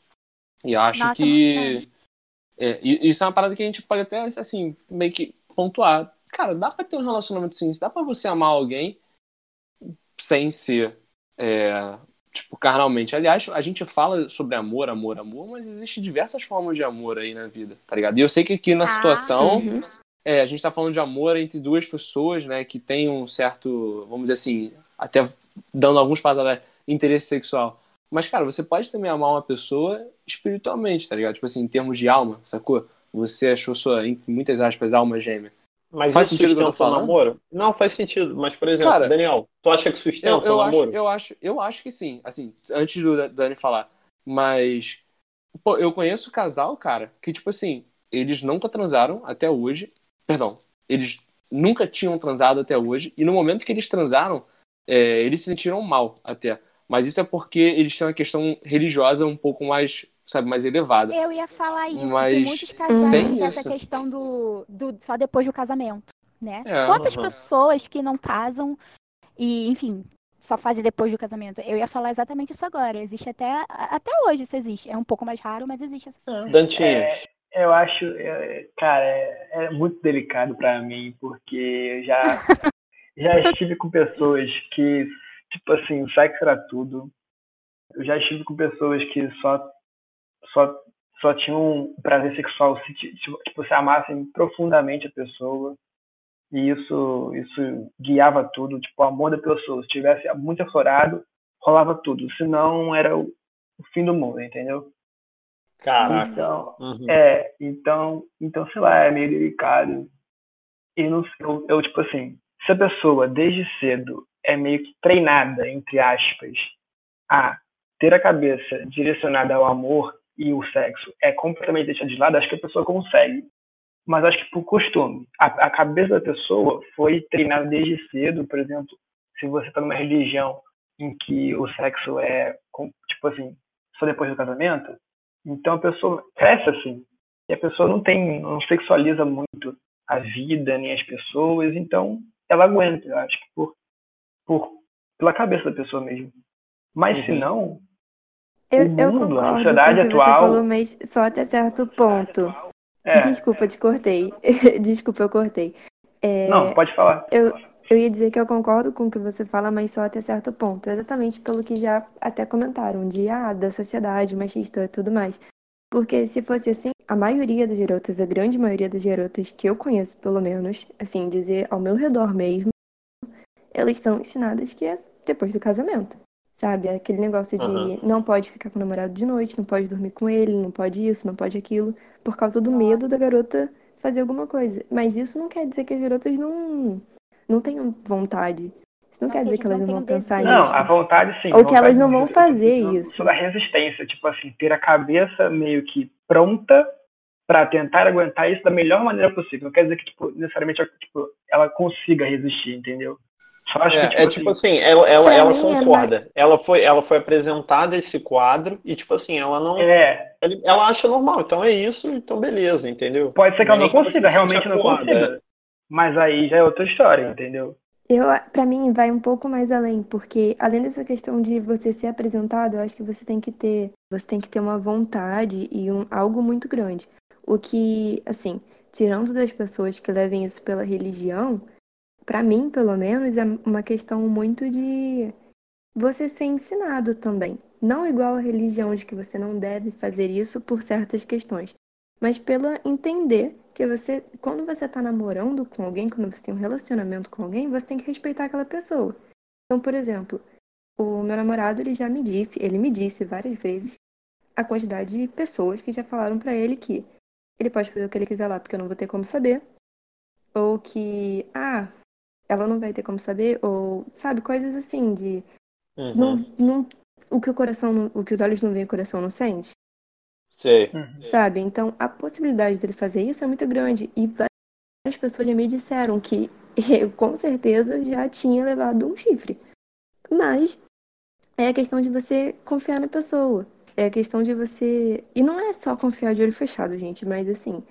E eu acho Nossa, que. É, isso é uma parada que a gente pode até, assim, meio que pontuar. Cara, dá pra ter um relacionamento assim, dá pra você amar alguém sem ser, é, tipo, carnalmente. Aliás, a gente fala sobre amor, amor, amor, mas existem diversas formas de amor aí na vida, tá ligado? E eu sei que aqui na Ah, situação. Uhum. É, a gente tá falando de amor entre duas pessoas, né, que tem um certo, vamos dizer assim, até dando alguns passos atrás, interesse sexual. Mas, cara, você pode também amar uma pessoa espiritualmente, tá ligado? Tipo assim, em termos de alma, sacou? Você achou sua, em muitas aspas, alma gêmea. Mas Faz sentido o que eu tô o falando? namoro? Não, faz sentido. Mas, por exemplo, Cara, Daniel, tu acha que sustenta Eu, o eu, acho, namoro? eu, acho, eu acho que sim, assim, antes do Dani falar. Mas, pô, eu conheço casal, cara, que, tipo assim, eles nunca transaram até hoje. Perdão, eles nunca tinham transado até hoje. E no momento que eles transaram, é, eles se sentiram mal até. Mas isso é porque eles têm uma questão religiosa um pouco mais, sabe, mais elevada. Eu ia falar isso, Mas tem muitos casais tem que essa questão do, do só depois do casamento, né? É, Quantas aham. pessoas que não casam e, enfim, só fazem depois do casamento? Eu ia falar exatamente isso agora. Existe até até hoje isso existe. É um pouco mais raro, mas existe essa. Dantinho, É, eu acho, é, cara, é, é muito delicado pra mim, porque eu já, já estive com pessoas que, tipo assim, sexo era tudo. Eu já estive com pessoas que só, só, só tinham prazer sexual se, ti- tipo, se amassem profundamente a pessoa. E isso, isso guiava tudo, tipo, o amor da pessoa. Se tivesse muito aflorado, rolava tudo. Senão, era o, o fim do mundo, entendeu? caraca. Então, Uhum. é, então, então, sei lá, é meio delicado. E não, eu, eu, tipo assim, se a pessoa desde cedo é meio que treinada, entre aspas, a ter a cabeça direcionada ao amor e o sexo é completamente deixada de lado, acho que a pessoa consegue. Mas acho que por costume. A, a cabeça da pessoa foi treinada desde cedo, por exemplo, se você está numa religião em que o sexo é, tipo assim, só depois do casamento, então a pessoa cresce assim. E a pessoa não tem, não sexualiza muito a vida nem as pessoas, então ela aguenta, eu acho que por, por pela cabeça da pessoa mesmo. Mas se Uhum. não, Eu, O eu mundo, a concordo sociedade com o que você atual- falou, mas só até certo ponto. é, Desculpa, te cortei. Desculpa, eu cortei. É, não, pode falar. eu, Eu ia dizer que eu concordo com o que você fala, mas só até certo ponto. Exatamente pelo que já até comentaram, de ah, da sociedade machista e tudo mais. Porque se fosse assim, a maioria das garotas, a grande maioria das garotas que eu conheço, pelo menos, assim, dizer ao meu redor mesmo, elas são ensinadas que é depois do casamento. Sabe? Aquele negócio de Aham. não pode ficar com o namorado de noite, não pode dormir com ele, não pode isso, não pode aquilo, por causa do medo da garota fazer alguma coisa. Mas isso não quer dizer que as garotas não, não tenham vontade. Isso não, Não, quer que dizer eles que elas não vão pensar desejo. Não, nisso. a vontade sim. Ou que elas não vão fazer de- isso. Sobre a resistência, tipo assim, ter a cabeça meio que pronta pra tentar aguentar isso da melhor maneira possível. Não quer dizer que, tipo, necessariamente tipo, ela consiga resistir, entendeu? Só acho que, É, é tipo assim, ela, ela, Pra ela mim é concorda. Ela foi, ela foi apresentada esse quadro e, tipo assim, ela não. é, ele- Ela acha normal, então é isso, então beleza, entendeu? pode ser que ela não consiga, realmente não consiga. Mas aí já é outra história, entendeu? Eu, para mim, vai um pouco mais além, porque além dessa questão de você ser apresentado, eu acho que você tem que ter, você tem que ter uma vontade e um, algo muito grande. O que, assim, tirando das pessoas que levem isso pela religião, pra mim, pelo menos, é uma questão muito de você ser ensinado também. Não igual a religião de que você não deve fazer isso por certas questões, mas pelo entender que você, quando você tá namorando com alguém, quando você tem um relacionamento com alguém, você tem que respeitar aquela pessoa. Então, por exemplo, o meu namorado, ele já me disse, ele me disse várias vezes a quantidade de pessoas que já falaram pra ele que ele pode fazer o que ele quiser lá porque eu não vou ter como saber, ou que, ah, ela não vai ter como saber, ou, sabe, coisas assim de Uhum, não, não, o que o coração, não- o que os olhos não veem, o coração não sente. Sei. Sabe? Então, a possibilidade dele fazer isso é muito grande. E várias pessoas já me disseram que eu, com certeza, já tinha levado um chifre. Mas é a questão de você confiar na pessoa. É a questão de você. E não é só confiar de olho fechado, gente, mas assim.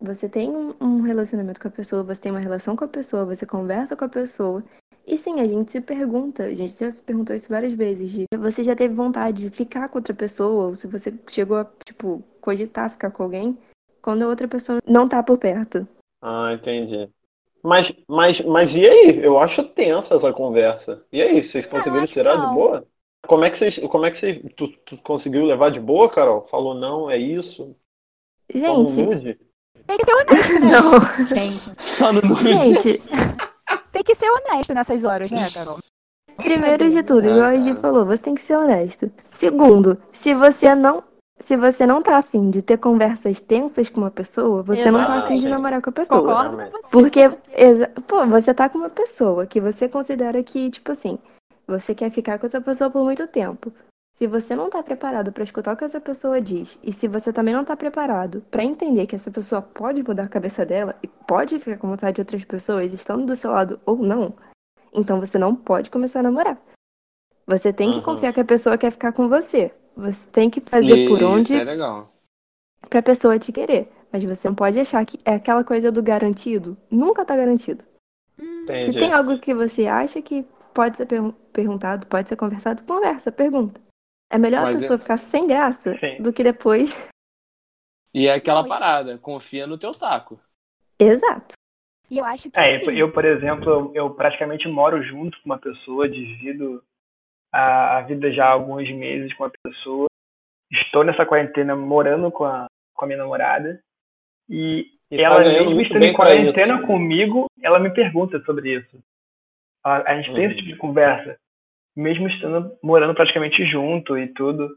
Você tem um, relacionamento com a pessoa, você tem uma relação com a pessoa, você conversa com a pessoa. E sim, a gente se pergunta, a gente já se perguntou isso várias vezes, de você já teve vontade de ficar com outra pessoa, ou se você chegou a, tipo, cogitar ficar com alguém, quando a outra pessoa não tá por perto. Ah, entendi. Mas, mas, mas e aí? Eu acho tensa essa conversa. E aí, vocês conseguiram tirar não. de boa? Como é que vocês, como é que vocês, tu, tu conseguiu levar de boa, Carol? Falou não, é isso? Só Gente? Tem que ser honesto, né? não. Gente, Só no nude. Gente, tem que ser honesto nessas horas, né, Carol? primeiro de tudo, Ah, igual a Gi cara. falou, você tem que ser honesto. Segundo, se você não. Se você não tá afim de ter conversas tensas com uma pessoa, você não tá afim de namorar com a pessoa. Concordo. Porque, pô, você tá com uma pessoa que você considera que, tipo assim, você quer ficar com essa pessoa por muito tempo. Se você não tá preparado pra escutar o que essa pessoa diz, e se você também não tá preparado pra entender que essa pessoa pode mudar a cabeça dela e pode ficar com vontade de outras pessoas, estando do seu lado ou não, então você não pode começar a namorar. Você tem que Uhum. confiar que a pessoa quer ficar com você. Você tem que fazer por Isso onde é legal. pra pessoa te querer. Mas você não pode achar que é aquela coisa do garantido. Nunca tá garantido. Se Entendi. tem algo que você acha que pode ser pergun- perguntado, pode ser conversado, conversa, pergunta. É melhor Mas a é- pessoa ficar sem graça Sim. do que depois. E é aquela Não, parada, confia no teu taco. Exato. E eu acho que É, assim, eu, por exemplo, eu, praticamente moro junto com uma pessoa, divido a, a vida já há alguns meses com uma pessoa. Estou nessa quarentena morando com a, com a minha namorada. E, E tá ela, mesmo estando em quarentena comigo, ela me pergunta sobre isso. A, a gente tem Uhum. esse tipo de conversa, mesmo estando morando praticamente junto e tudo.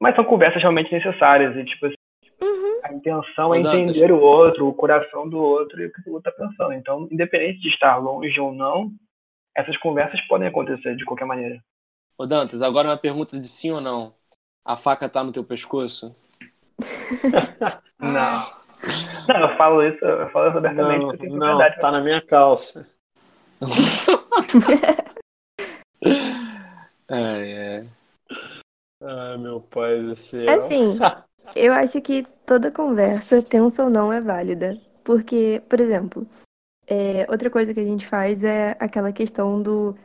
Mas são conversas realmente necessárias. E, tipo, assim, Uhum. a intenção é entender o outro, o coração do outro e o que o outro está pensando. Então, independente de estar longe ou não, essas conversas podem acontecer de qualquer maneira. Ô Dantas, agora uma pergunta de sim ou não. A faca tá no teu pescoço? Não. Não, eu falo isso, eu falo isso abertamente Não, tenho não, tá na minha calça. É, é. Ai, meu pai do céu. Assim, eu acho que toda conversa, tensa ou não, é válida. Porque, por exemplo, é, outra coisa que a gente faz é aquela questão do,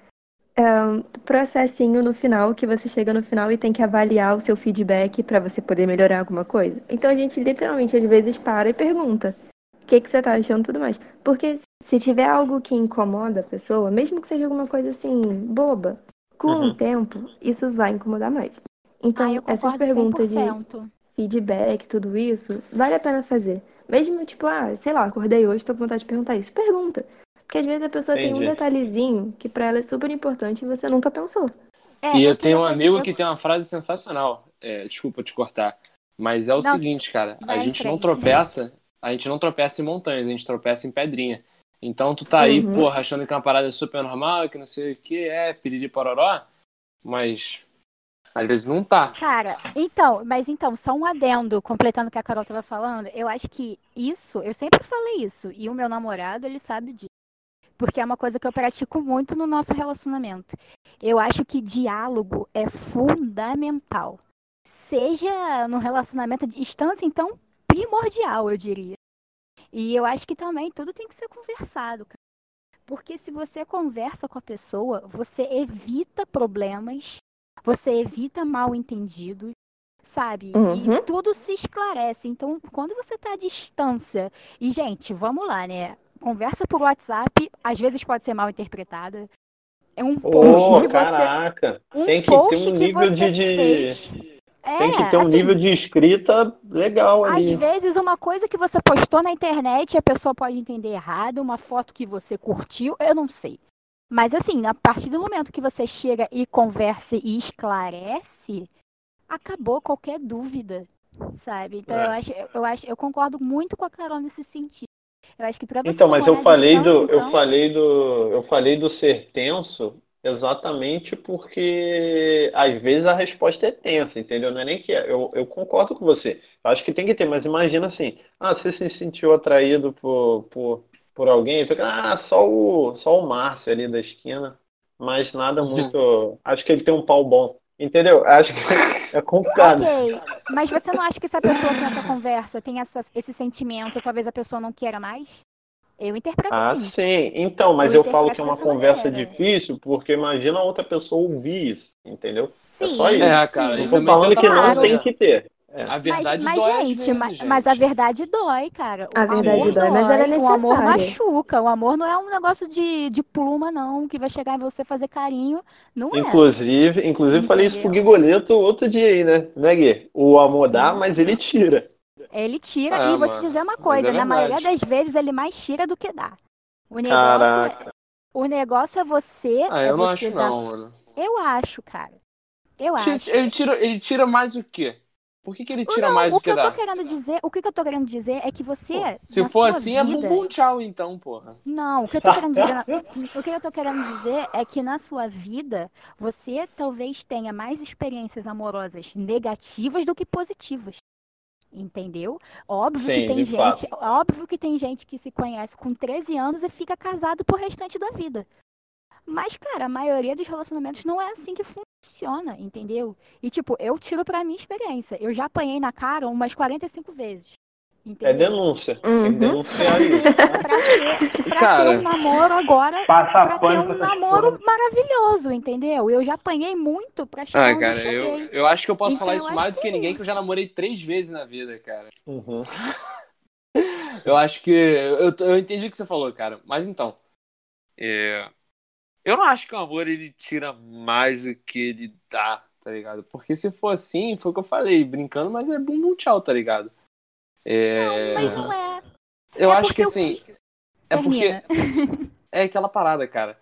é, do processinho no final, que você chega no final e tem que avaliar o seu feedback pra você poder melhorar alguma coisa. Então a gente literalmente às vezes para e pergunta o que, que você tá achando e tudo mais. Porque se Se tiver algo que incomoda a pessoa, mesmo que seja alguma coisa assim, boba, com Uhum. o tempo, isso vai incomodar mais. Então, Ah, eu essas perguntas de 100%. feedback, tudo isso, vale a pena fazer. Mesmo, tipo, ah, sei lá, acordei hoje, tô com vontade de perguntar isso. Pergunta. Porque às vezes a pessoa tem um Entendi. detalhezinho que pra ela é super importante e você nunca pensou. É, E eu tenho um amigo eu- que tem uma frase sensacional. É, desculpa te cortar. Mas é o Não, seguinte, cara. A gente não frente. tropeça. A gente não tropeça em montanhas, a gente tropeça em pedrinha. Então tu tá aí, Uhum. pô, achando que é uma parada super normal, que não sei o que, é, piriri pororó. Mas às vezes não tá. Cara, então, mas então, só um adendo, completando o que a Carol tava falando, eu acho que isso, eu sempre falei isso, e o meu namorado, ele sabe disso. Porque é uma coisa que eu pratico muito no nosso relacionamento. Eu acho que diálogo é fundamental. Seja no relacionamento à distância, então, primordial, eu diria. E eu acho que também tudo tem que ser conversado, cara. Porque se você conversa com a pessoa, você evita problemas você evita mal entendidos, sabe? Uhum. E tudo se esclarece. Então, quando você tá à distância, e gente, vamos lá, né? Conversa por WhatsApp, às vezes pode ser mal interpretada. É um post Ô, que você, caraca. um Tem que ter post um que nível você de- de- fez. Tem que É, ter um assim, nível de escrita legal Às ali. vezes, uma coisa que você postou na internet, a pessoa pode entender errado, uma foto que você curtiu, eu não sei. Mas assim, a partir do momento que você chega e conversa e esclarece, acabou qualquer dúvida, sabe? Então É. eu acho, eu acho, eu concordo muito com a Carol nesse sentido. Eu acho que para você Então, mas eu falei do, distância, eu então, falei do, eu falei do ser tenso exatamente porque às vezes a resposta é tensa, entendeu? Não é nem que eu, eu concordo com você. Eu acho que tem que ter, mas imagina assim, ah, você se sentiu atraído por, por, por alguém, tu, ah, só o, só o Márcio ali da esquina, mas nada Uhum. muito. Acho que ele tem um pau bom, entendeu? Acho que é complicado. Ok, mas você não acha que se a pessoa tem essa conversa, tem essa, esse sentimento, talvez a pessoa não queira mais? Eu interpreto Ah, assim. sim. Então, mas Eu eu falo que é uma conversa maneira. difícil, porque imagina a outra pessoa ouvir isso, entendeu? Sim, só isso. É, cara, sim. Não tô falando tem que outra não Claro. tem que ter. É. A Mas, verdade mas, dói às gente, vezes, mas, gente. mas a verdade dói, cara. O A verdade dói, mas ela é O amor necessária. machuca. O amor não é um negócio de, de pluma, não, que vai chegar em você fazer carinho. Não é. Inclusive, inclusive falei isso pro Entendeu? Guigoleto outro dia aí, né? Né, Gui? O amor dá, mas ele tira. Ele tira, Ah, e vou te dizer uma mas coisa: é na maioria das vezes ele mais tira do que dá. O negócio, Caraca. o negócio é você. Ah, é eu não você acho dar- não, mano. Eu acho, cara. Eu Ti- acho. Ele tira, ele tira mais o quê? Por que, que ele tira Não, mais o do que que eu tô dá? querendo dizer, o que que eu tô querendo dizer é que você. Se na for assim, é vida- bumbum tchau, então, porra. Não, o que eu tô querendo dizer, o que eu tô querendo dizer é que na sua vida você talvez tenha mais experiências amorosas negativas do que positivas. Entendeu? Óbvio Sim, que tem gente, óbvio que tem gente que se conhece com 13 anos e fica casado pro restante da vida. Mas, cara, a maioria dos relacionamentos não é assim que funciona, entendeu? E tipo, eu tiro pra minha experiência. Eu já apanhei na cara umas 45 vezes. É Entendeu? denúncia. Tem Uhum. que denunciar isso. pra ter, pra Cara. ter um namoro agora Passa pra a ter um namoro maravilhoso, entendeu? Eu já apanhei muito pra chegar Ah, cara, eu eu, acho que eu posso Então, falar isso mais do que que é ninguém, que eu já namorei três vezes na vida, cara. Uhum. Eu acho que. Eu, eu entendi o que você falou, cara. Mas então. é, eu não acho que o amor ele tira mais do que ele dá, tá ligado? Porque se for assim, foi o que eu falei, brincando, mas é bumbum tchau, tá ligado? É, Mas não é. eu é acho que porque assim. É porque. Termina. É aquela parada, cara.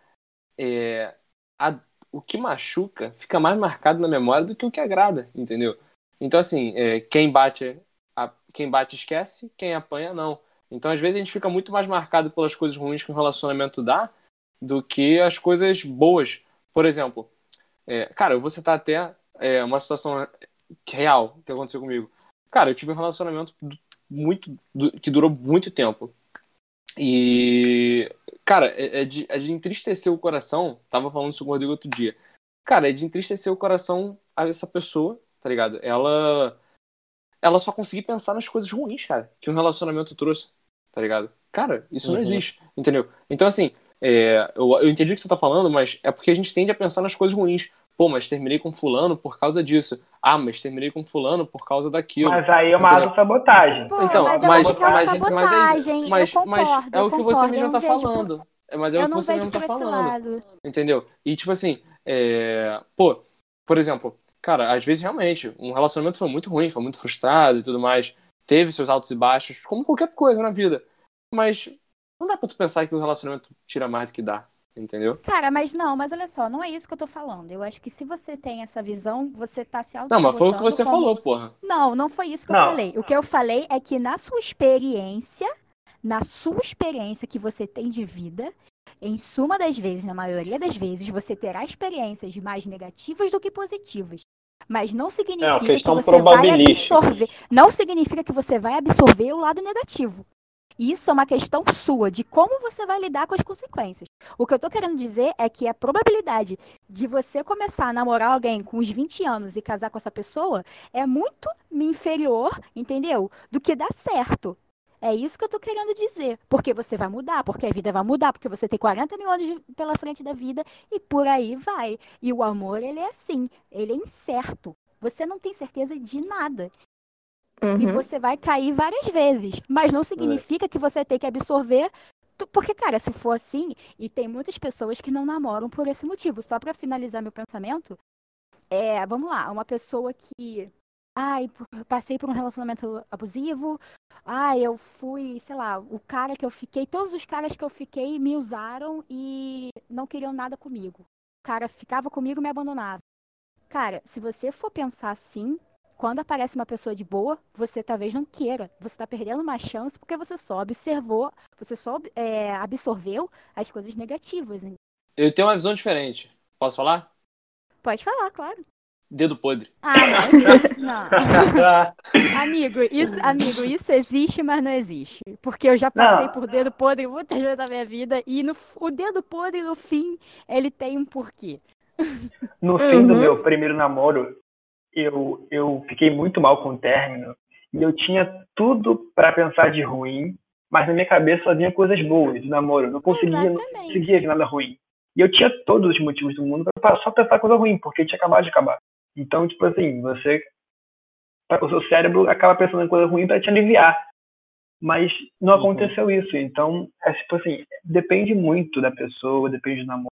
É, a- o que machuca fica mais marcado na memória do que o que agrada, entendeu? Então, assim, é, quem bate a- quem bate esquece, quem apanha não. Então, às vezes, a gente fica muito mais marcado pelas coisas ruins que um relacionamento dá do que as coisas boas. Por exemplo, é, cara, eu vou citar até é, uma situação real que aconteceu comigo. Cara, eu tive um relacionamento muito que durou muito tempo. E, cara, é, é de, é de entristecer o coração. Tava falando isso com o Rodrigo outro dia. Cara, é de entristecer o coração a essa pessoa, tá ligado? Ela. Ela só conseguir pensar nas coisas ruins, cara, que um relacionamento trouxe, tá ligado? Cara, isso não Uhum. existe, entendeu? Então, assim, é, eu, eu entendi o que você tá falando, mas é porque a gente tende a pensar nas coisas ruins. Pô, mas terminei com fulano por causa disso. Ah, mas terminei com fulano por causa daquilo. Mas aí é uma. Pô, Então, mas mas- é mas- mas é- sabotagem. Mas, eu mas concordo, é o que você mesmo tá por- falando. É, mas é o que você mesmo tá esse falando. Entendeu? E tipo assim, é... pô, por exemplo, cara, às vezes realmente um relacionamento foi muito ruim, foi muito frustrado e tudo mais, teve seus altos e baixos, como qualquer coisa na vida. Mas não dá pra tu pensar que o relacionamento tira mais do que dá, entendeu? Cara, mas não, mas olha só, não é isso que eu tô falando. Eu acho que se você tem essa visão, você tá se auto Não, mas foi o que você falou, porra. Não, não foi isso que eu Não. falei. O que eu falei é que na sua experiência, na sua experiência que você tem de vida, em suma das vezes, na maioria das vezes, você terá experiências mais negativas do que positivas. Mas não significa que você vai absorver. Não significa que você vai absorver o lado negativo. Isso é uma questão sua, de como você vai lidar com as consequências. O que eu tô querendo dizer é que a probabilidade de você começar a namorar alguém com uns 20 anos e casar com essa pessoa é muito inferior, entendeu? Do que dar certo. É isso que eu tô querendo dizer. Porque você vai mudar, porque a vida vai mudar, porque você tem 40 mil anos pela frente da vida e por aí vai. E o amor, ele é assim, ele é incerto. Você não tem certeza de nada. E Uhum. você vai cair várias vezes. Mas não significa que você tem que absorver. Porque, cara, se for assim, e tem muitas pessoas que não namoram por esse motivo. Só pra finalizar meu pensamento, é, vamos lá, uma pessoa que. Ai, passei por um relacionamento abusivo. Ai, eu fui, sei lá, o cara que eu fiquei, todos os caras que eu fiquei me usaram e não queriam nada comigo. O cara ficava comigo e me abandonava. Cara, se você for pensar assim, quando aparece uma pessoa de boa, você talvez não queira. Você está perdendo uma chance porque você só observou, você só é, absorveu as coisas negativas. hein? Eu tenho uma visão diferente. Posso falar? Pode falar, claro. Dedo podre. Ah, não, não. Amigo, isso, amigo, isso existe, mas não existe. Porque eu já passei Não. por dedo podre muitas vezes na minha vida e no, o dedo podre, no fim, ele tem um porquê. No fim do Uhum. meu primeiro namoro, eu, eu fiquei muito mal com o término. E eu tinha tudo pra pensar de ruim, mas na minha cabeça só vinha coisas boas do namoro. Eu não conseguia, não conseguia ver nada ruim. E eu tinha todos os motivos do mundo pra só pensar coisa ruim, porque tinha acabado de acabar. Então, tipo assim, você. O seu cérebro acaba pensando em coisa ruim pra te aliviar. Mas não Uhum. aconteceu isso. Então, é tipo assim, depende muito da pessoa, depende do namoro.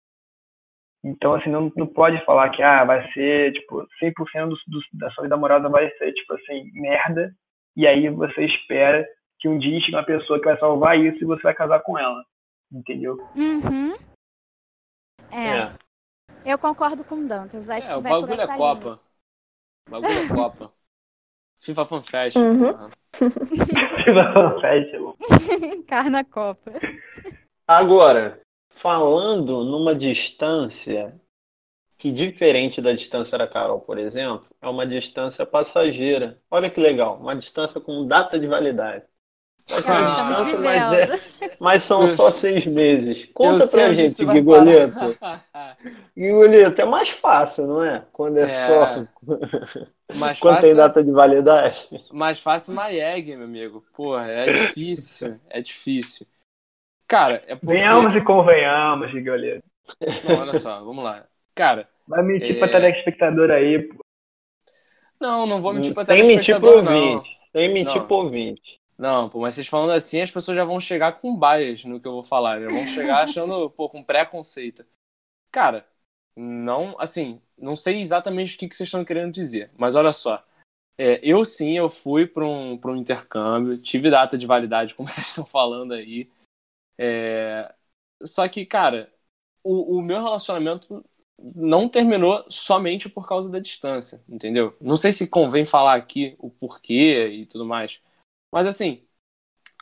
Então, assim, não, não pode falar que ah, vai ser, tipo, 100% do, do, da sua namorada vai ser, tipo assim, merda. E aí você espera que um dia chegue uma pessoa que vai salvar isso e você vai casar com ela. Entendeu? Uhum. É, É. eu concordo com o Dantas. Acho É, que o vai por bagulho é Copa. O bagulho é Copa. FIFA Fan Fest. Uhum. porra. Festival. linha. Carna Copa. Agora, falando numa distância que, diferente da distância da Carol, por exemplo, é uma distância passageira. Olha que legal, uma distância com data de validade. Distância, mas, é- vivendo. mas são só seis meses. Conta pra gente, parar. Guigolito, é mais fácil, não é? Quando é, É. só. Mais Quando tem fácil, data de validade. mais fácil uma egg, meu amigo. Porra, é difícil. É difícil. Cara, é porque... Venhamos e convenhamos, Gigoleta. Não, olha só, vamos lá. Cara, Vai mentir É. pra telespectador aí, pô. não, não vou mentir pra Sem mentir pro telespectador, não. ouvinte. Sem mentir Não. pro ouvinte. Não, pô, mas vocês falando assim, as pessoas já vão chegar com bias no que eu vou falar. Já vão chegar achando, pô, com preconceito. Cara, não, assim, não sei exatamente o que, que vocês estão querendo dizer, mas olha só. É, eu sim, eu fui para um, pra um intercâmbio, tive data de validade, como vocês estão falando aí. É, só que, cara, o, o meu relacionamento não terminou somente por causa da distância, entendeu? Não sei se convém falar aqui o porquê e tudo mais. Mas assim,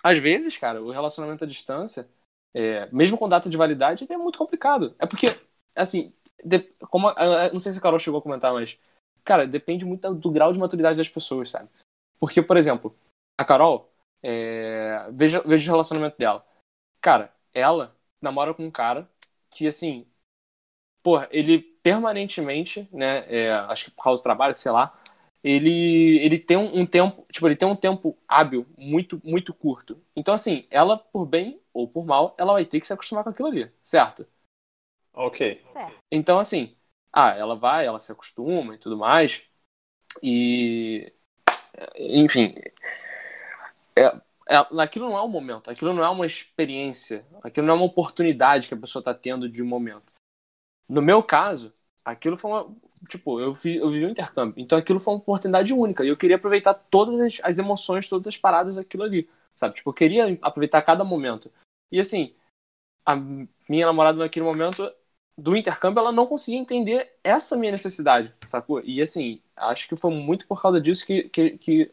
às vezes, cara, o relacionamento à distância, é, mesmo com data de validade, é muito complicado. É porque, assim, de- como a- a- não sei se a Carol chegou a comentar, mas, cara, depende muito do grau de maturidade das pessoas, sabe? Porque, por exemplo, a Carol, é, veja, veja o relacionamento dela. Cara, ela namora com um cara que, assim, porra, ele permanentemente, né, é, acho que por causa do trabalho, sei lá, ele, ele tem um, um tempo, tipo, ele tem um tempo hábil muito, muito curto. Então, assim, ela, por bem ou por mal, ela vai ter que se acostumar com aquilo ali, certo? Ok. Certo. Então, assim, ah, ela vai, ela se acostuma e tudo mais. E. Enfim. É, é, aquilo não é um momento, aquilo não é uma experiência, aquilo não é uma oportunidade que a pessoa está tendo de um momento. No meu caso, aquilo foi uma. Tipo, eu, vi, eu vivi um intercâmbio, então aquilo foi uma oportunidade única. E eu queria aproveitar todas as, as emoções, todas as paradas daquilo ali, sabe? Tipo, eu queria aproveitar cada momento. E assim, a minha namorada naquele momento, do intercâmbio, ela não conseguia entender essa minha necessidade, sacou? E assim, acho que foi muito por causa disso que, que, que,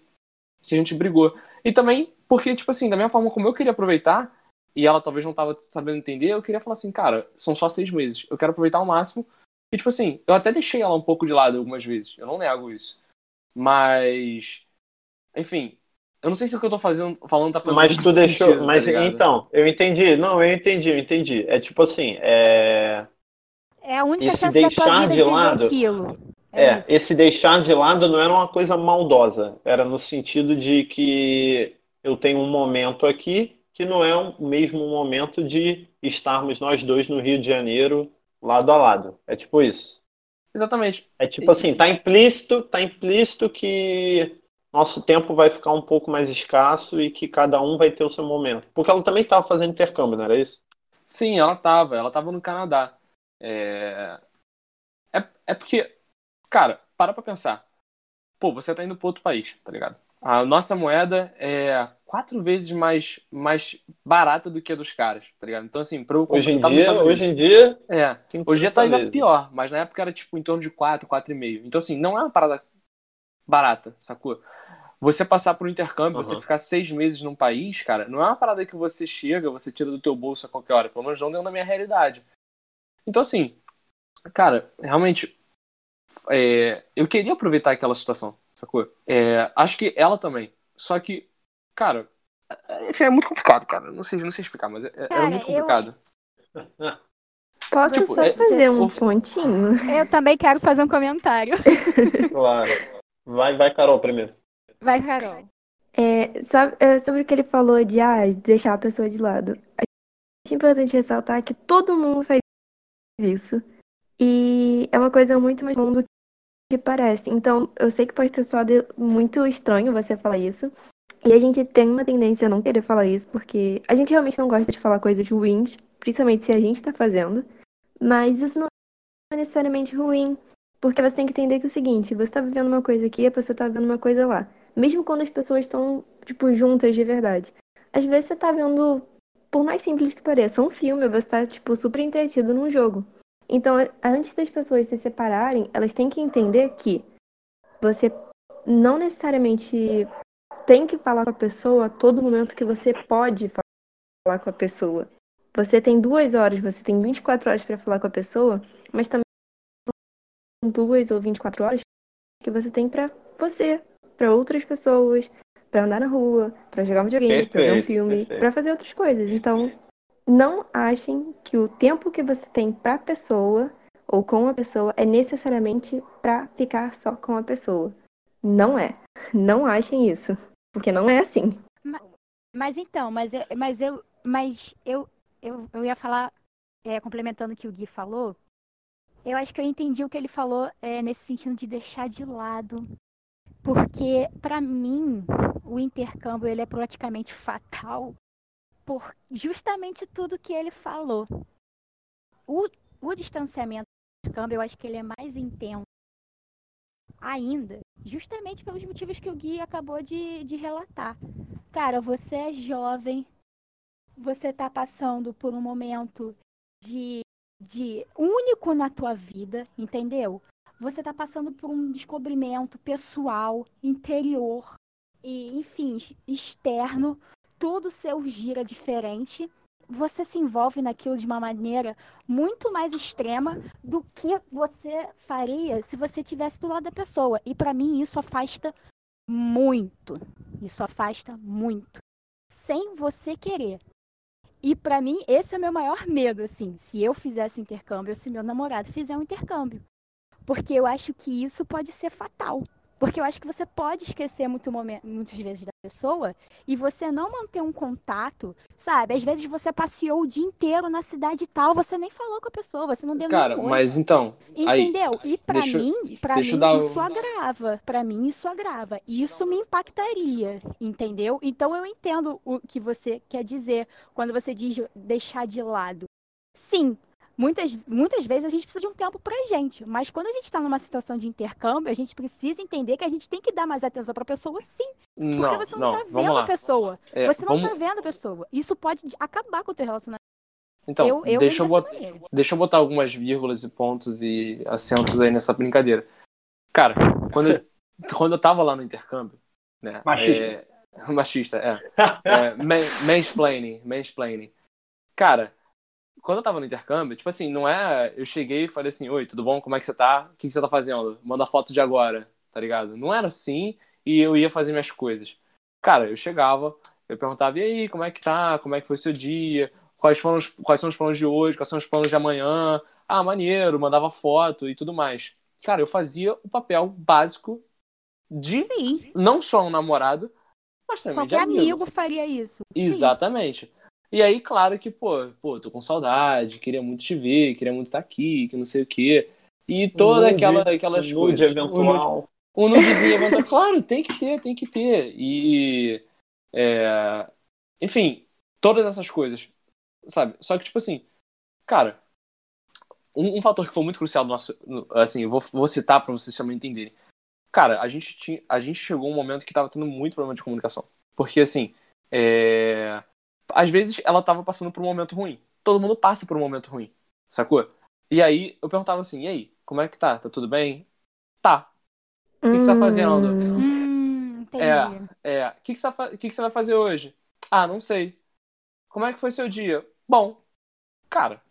que a gente brigou. E também porque, tipo assim, da mesma forma como eu queria aproveitar, e ela talvez não tava sabendo entender, eu queria falar assim, cara, são só seis meses, eu quero aproveitar ao máximo. E, tipo assim, eu até deixei ela um pouco de lado algumas vezes, eu não nego isso. Mas, enfim, eu não sei se o que eu tô fazendo, falando tá fazendo Mas tu deixou. sentido, tá mas ligado? então, eu entendi. Não, eu entendi, eu entendi. É tipo assim, é. É a única Esse chance da tua deixar vida de de lado- aquilo. É, isso. esse deixar de lado não era uma coisa maldosa. Era no sentido de que eu tenho um momento aqui que não é o mesmo momento de estarmos nós dois no Rio de Janeiro, lado a lado. É tipo isso. Exatamente. É tipo assim, tá implícito, tá implícito que nosso tempo vai ficar um pouco mais escasso e que cada um vai ter o seu momento. Porque ela também estava fazendo intercâmbio, não era isso? Sim, ela tava, ela tava no Canadá. É... É, é porque, cara, para pra pensar. Pô, você tá indo pra outro país, tá ligado? A nossa moeda é quatro vezes mais, mais barata do que a dos caras, tá ligado? Então, assim, pra eu Hoje em dia, hoje em dia, É, 50 hoje já tá ainda vezes. pior, mas na época era tipo em torno de 4, 4,5. Então, assim, não é uma parada barata, sacou? Você passar por um intercâmbio, você Aham. ficar seis meses num país, cara, não é uma parada que você chega, você tira do teu bolso a qualquer hora, pelo menos não dentro da minha realidade. Então, assim, cara, realmente, é, eu queria aproveitar aquela situação, sacou? É, acho que ela também. Só que, cara, é, enfim, é muito complicado, cara. Não sei, não sei explicar, mas é, é Cara, muito eu- complicado. Posso Tipo, só é- fazer um o- pontinho? Eu também quero fazer um comentário. Claro. Vai, vai, Carol, primeiro. Vai, Carol. É, é, sobre o que ele falou de ah, deixar a pessoa de lado. Acho importante ressaltar que todo mundo faz isso. E é uma coisa muito mais comum do que parece. Então, eu sei que pode ter soado muito estranho você falar isso. E a gente tem uma tendência a não querer falar isso, porque a gente realmente não gosta de falar coisas ruins, principalmente se a gente tá fazendo. Mas isso não é necessariamente ruim. Porque você tem que entender que é o seguinte, você tá vivendo uma coisa aqui, a pessoa tá vivendo uma coisa lá. Mesmo quando as pessoas estão, tipo, juntas de verdade. Às vezes você tá vendo, por mais simples que pareça, um filme, você tá, tipo, super entretido num jogo. Então, antes das pessoas se separarem, elas têm que entender que você não necessariamente tem que falar com a pessoa a todo momento que você pode falar com a pessoa. Você tem duas horas, você tem 24 horas para falar com a pessoa, mas também são duas ou 24 horas que você tem para você, para outras pessoas, para andar na rua, para jogar um videogame, para ver um filme, para fazer outras coisas. Então, não achem que o tempo que você tem para a pessoa ou com a pessoa é necessariamente para ficar só com a pessoa. Não é. Não achem isso, porque não é assim. Mas então, mas eu, mas eu, mas eu, eu, eu ia falar, é, complementando o que o Gui falou, eu acho que eu entendi o que ele falou é, nesse sentido de deixar de lado. Porque, para mim, o intercâmbio ele é praticamente fatal por justamente tudo que ele falou. O, o distanciamento do intercâmbio, eu acho que ele é mais intenso ainda, justamente pelos motivos que o Gui acabou de, de relatar. Cara, você é jovem, você tá passando por um momento de, de único na tua vida, entendeu? Você tá passando por um descobrimento pessoal, interior e, enfim, externo. Tudo seu gira diferente. Você se envolve naquilo de uma maneira muito mais extrema do que você faria se você tivesse do lado da pessoa. E para mim isso afasta muito. Isso afasta muito. Sem você querer. E para mim, esse é o meu maior medo, assim. Se eu fizesse um intercâmbio, se meu namorado fizer um intercâmbio. Porque eu acho que isso pode ser fatal. Porque eu acho que você pode esquecer muito momen- muitas vezes da pessoa e você não manter um contato, sabe? Às vezes você passeou o dia inteiro na cidade tal, você nem falou com a pessoa, você não deu Cara, mas então, aí, Entendeu? E pra deixa eu- mim, eu mim dar isso agrava. Pra mim isso agrava. Isso me impactaria, entendeu? Então eu entendo o que você quer dizer quando você diz deixar de lado. Sim, muitas, muitas vezes a gente precisa de um tempo pra gente, mas quando a gente tá numa situação de intercâmbio, a gente precisa entender que a gente tem que dar mais atenção pra pessoa, sim, porque não, você não, tá vamos vendo a lá. pessoa. É, você não vamos, tá vendo a pessoa. Isso pode de- acabar com o teu relacionamento. então, eu, eu deixa eu botar, deixa eu botar algumas vírgulas e pontos e acentos aí nessa brincadeira. Cara, quando eu, quando eu tava lá no intercâmbio, né? Machista. É, machista, é. é man- mansplaining, mansplaining. Cara, quando eu tava no intercâmbio, tipo assim, não é. Eu cheguei e falei assim: Oi, tudo bom? Como é que você tá? O que, que você tá fazendo? Manda foto de agora, tá ligado? Não era assim e eu ia fazer minhas coisas. Cara, eu chegava, eu perguntava: E aí, como é que tá? Como é que foi seu dia? Quais, foram os, quais são os planos de hoje? Quais são os planos de amanhã? Ah, maneiro, mandava foto e tudo mais. Cara, eu fazia o papel básico de Sim, não só um namorado, mas também de qualquer amigo. amigo faria isso. Sim. E aí, claro que, pô, pô, tô com saudade, queria muito te ver, queria muito estar aqui, que não sei o quê. E toda nude, aquela, aquelas Um coisas. nude eventual. O nudezinho eventual. Claro, tem que ter, tem que ter. E. é, enfim, todas essas coisas. Sabe? Só que, tipo assim, cara, um, um fator que foi muito crucial no nosso. no- assim, eu vou, vou citar pra vocês também entenderem. Cara, a gente, tinha, a gente chegou a um momento que tava tendo muito problema de comunicação. Porque, assim, é, às vezes ela tava passando por um momento ruim. Todo mundo passa por um momento ruim, sacou? E aí eu perguntava assim: e aí, como é que tá? Tá tudo bem? Tá. O que, que você tá fazendo? Hum, entendi. É, o que, que, você, vai fa- que, que você vai fazer hoje? Ah, não sei. Como é que foi seu dia? Bom, cara,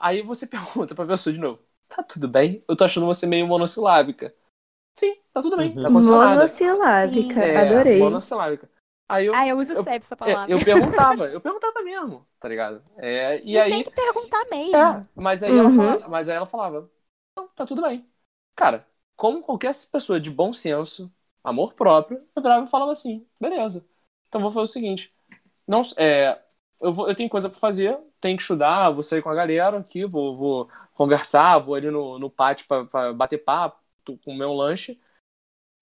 aí você pergunta pra pessoa de novo: tá tudo bem? Eu tô achando você meio monossilábica. Sim, tá tudo bem, nada. Monossilábica. É, adorei. monossilábica. Aí eu, Ah, eu uso eu- sempre essa é, palavra. eu perguntava, eu perguntava mesmo, tá ligado? É, e E aí. tem que perguntar mesmo. É, mas aí, ela Uhum. falava, mas aí ela falava, não, tá tudo bem. Cara, como qualquer pessoa de bom senso, amor próprio, eu virava e falava assim, beleza. Então vou fazer o seguinte, não, é, eu, vou, eu tenho coisa pra fazer, tenho que estudar, vou sair com a galera aqui, vou, vou conversar, vou ali no, no pátio pra, pra bater papo, com o meu lanche.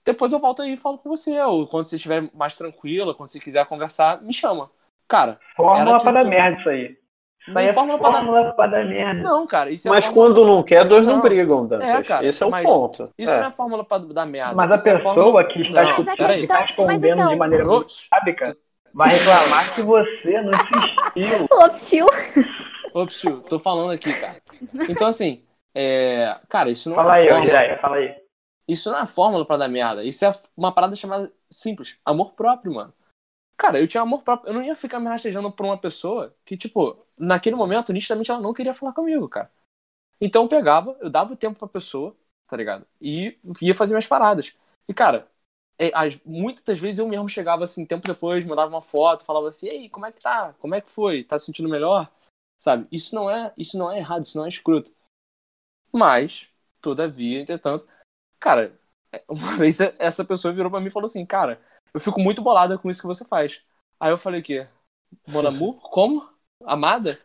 Depois eu volto aí e falo com você, ou quando você estiver mais tranquila, quando você quiser conversar, me chama. Cara, Fórmula Era pra dar tipo- merda isso aí. Isso aí é fórmula pra dar- fórmula pra dar merda. não, cara, isso é Mas fórmula- quando não quer, dois não, Não. brigam, Dantas. É, cara, Esse é o mas ponto. Isso É. não é fórmula pra dar merda. Mas a Isso é pessoa fórmula- que está, Não, escutando, que está respondendo então- de maneira muito sábica vai reclamar que você não insistiu. Optil. ops, tio, tô falando aqui, cara. Então, assim, é... cara, isso não Fala é aí, ô fórmula. Jiraya, fala aí. Isso não é fórmula pra dar merda. Isso é uma parada chamada simples. Amor próprio, mano. Cara, eu tinha amor próprio. Eu não ia ficar me rastejando por uma pessoa que, tipo, naquele momento, nitidamente, ela não queria falar comigo, cara. Então eu pegava, eu dava o tempo pra pessoa, tá ligado? E ia fazer minhas paradas. E, cara, é, as- muitas vezes eu mesmo chegava assim, tempo depois, mandava uma foto, falava assim, e aí, como é que tá? Como é que foi? Tá se sentindo melhor? Sabe? Isso não é, isso não é errado, isso não é escroto. Mas, todavia, entretanto, cara, uma vez essa pessoa virou pra mim e falou assim, cara, eu fico muito bolada com isso que você faz. Aí eu falei o quê? Mon amour? Como? Amada?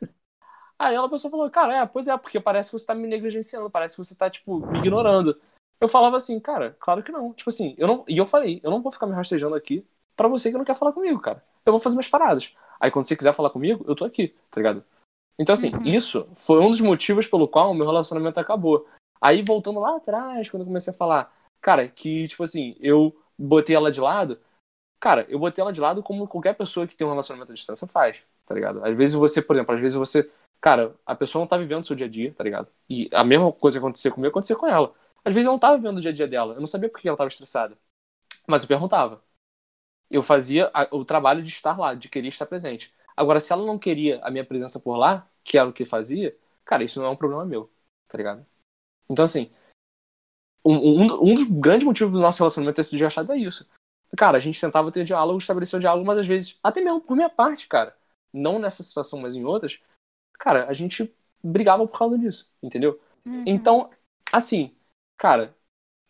Aí ela pessoa falou, cara, é, pois é, porque parece que você tá me negligenciando, parece que você tá, tipo, me ignorando. Eu falava assim, cara, claro que não. Tipo assim, eu não. E eu falei, eu não vou ficar me rastejando aqui pra você que não quer falar comigo, cara. Eu vou fazer minhas paradas. Aí quando você quiser falar comigo, eu tô aqui, tá ligado? Então, assim, Uhum. isso foi um dos motivos pelo qual o meu relacionamento acabou. Aí, voltando lá atrás, quando eu comecei a falar, cara, que, tipo assim, eu botei ela de lado. Cara, eu botei ela de lado como qualquer pessoa que tem um relacionamento à distância faz, tá ligado? Às vezes você, por exemplo, às vezes você. Cara, a pessoa não tá vivendo o seu dia a dia, tá ligado? E a mesma coisa que acontecia comigo, acontecia com ela. Às vezes eu não tava vivendo o dia a dia dela. Eu não sabia por que ela tava estressada. Mas eu perguntava. Eu fazia o trabalho de estar lá, de querer estar presente. Agora, se ela não queria a minha presença por lá, que era o que fazia, cara, isso não é um problema meu, tá ligado? Então, assim, um, um, um dos grandes motivos do nosso relacionamento ter sido desgastado é isso. Cara, a gente tentava ter diálogo, estabelecer o diálogo, mas às vezes, até mesmo por minha parte, cara, não nessa situação, mas em outras, cara, a gente brigava por causa disso, entendeu? Uhum. Então, assim, cara,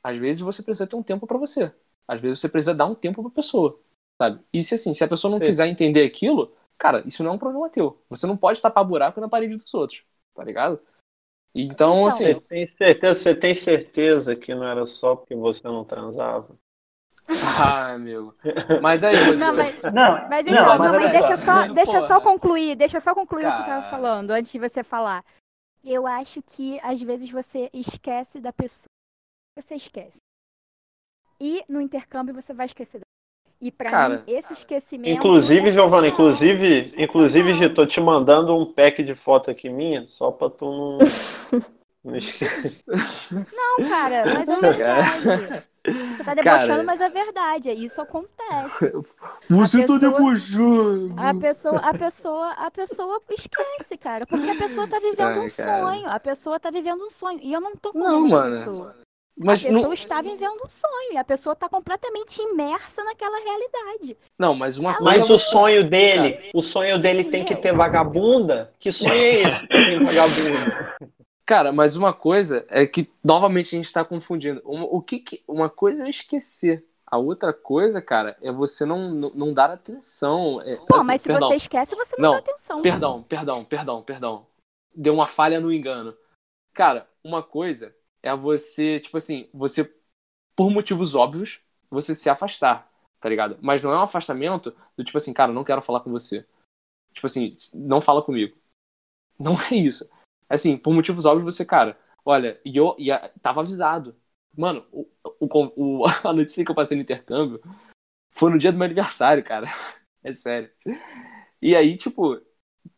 Às vezes você precisa ter um tempo para você. Às vezes você precisa dar um tempo pra pessoa, sabe? E se assim, se a pessoa não Sim. quiser entender aquilo, cara, isso não é um problema teu. Você não pode tapar buraco na parede dos outros, tá ligado? Então, Então, assim, Você tem certeza, você tem certeza que não era só porque você não transava? ah, amigo. Mas aí, Não, mas, Não, mas não, então, não, mas deixa só. só, deixa só concluir, deixa só concluir o que eu tava Cara. falando antes de você falar. Eu acho que às vezes você esquece da pessoa. Você esquece. E no intercâmbio você vai esquecer. E pra Cara. mim, esse esquecimento. Inclusive, é Giovana, inclusive, inclusive. Gi, tô te mandando um pack de foto aqui minha, só pra tu não. não esquecer. Não, cara, mas é verdade. Você tá debochando, Cara. mas é verdade. Isso acontece. você a tá debochando. A pessoa, a pessoa, a pessoa esquece, cara. Porque a pessoa tá vivendo Ai, um cara. sonho. A pessoa tá vivendo um sonho. E eu não tô com Não, da mano. Mas a pessoa não, está vivendo um sonho. E a pessoa tá completamente imersa naquela realidade. não, mas uma coisa. Mas o sonho dele, o sonho dele tem que ter vagabunda? Que sonho é esse que tem vagabunda? Cara, mas uma coisa é que novamente a gente tá confundindo. Uma, o que, que- uma coisa é esquecer. A outra coisa, cara, é você não, não, não dar atenção. É, Pô, assim, mas se perdão, você esquece, você não, Não, dá atenção. Perdão, perdão, perdão, perdão. Deu uma falha no engano. Cara, uma coisa é você, tipo assim, você, por motivos óbvios, você se afastar, tá ligado? Mas não é um afastamento do tipo assim, cara, não quero falar com você. Tipo assim, não fala comigo. Não é isso. Assim, por motivos óbvios, você, cara, olha, e eu e tava avisado. Mano, o, o, o- a notícia que eu passei no intercâmbio foi no dia do meu aniversário, cara. É sério. E aí, tipo,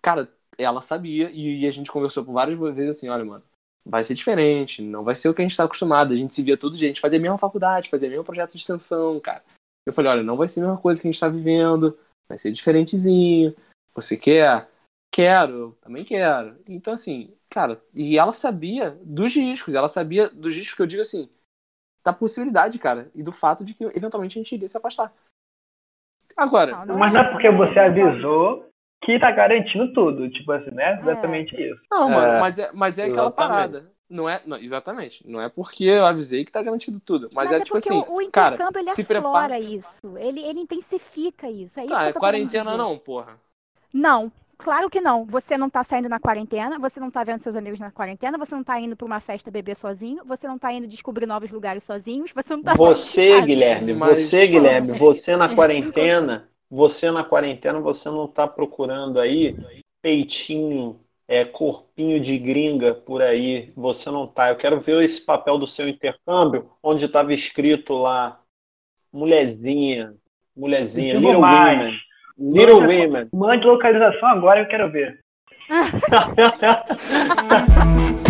cara, ela sabia e, e a gente conversou por várias vezes assim, olha, mano, vai ser diferente, não vai ser o que a gente tá acostumado. A gente se via todo dia, a gente fazia a mesma faculdade, fazia o mesmo projeto de extensão, cara. Eu falei, olha, não vai ser a mesma coisa que a gente tá vivendo, vai ser diferentezinho. Você quer? Quero, também quero. Então, assim, cara, e ela sabia dos riscos, ela sabia dos riscos que eu digo assim, da possibilidade, cara, e do fato de que eventualmente a gente iria se afastar. Agora, Não, não Mas não é porque você avisou que tá garantindo tudo. Tipo assim, né? Exatamente isso. Não, É, mano, mas é, mas é aquela parada. Não é, não, exatamente. Não é porque eu avisei que tá garantido tudo. Mas, Mas, é, é, tipo porque assim, o, o cara, intercâmbio ele se aflora prepara. isso. Ele, ele intensifica isso. É isso Tá, que eu é tô querendo quarentena dizer. não, porra. Não, claro que não. Você não tá saindo na quarentena, você não tá vendo seus amigos na quarentena, você não tá indo pra uma festa beber sozinho, você não tá indo descobrir novos lugares sozinhos, você não tá Você. Guilherme, você, Guilherme, você na quarentena, você na quarentena, você não tá procurando aí peitinho, é, corpinho de gringa por aí, você não tá. Eu quero ver esse papel do seu intercâmbio, onde estava escrito lá, mulherzinha, mulherzinha, little mais. women, little Manda- women. Mande localização agora, eu quero ver.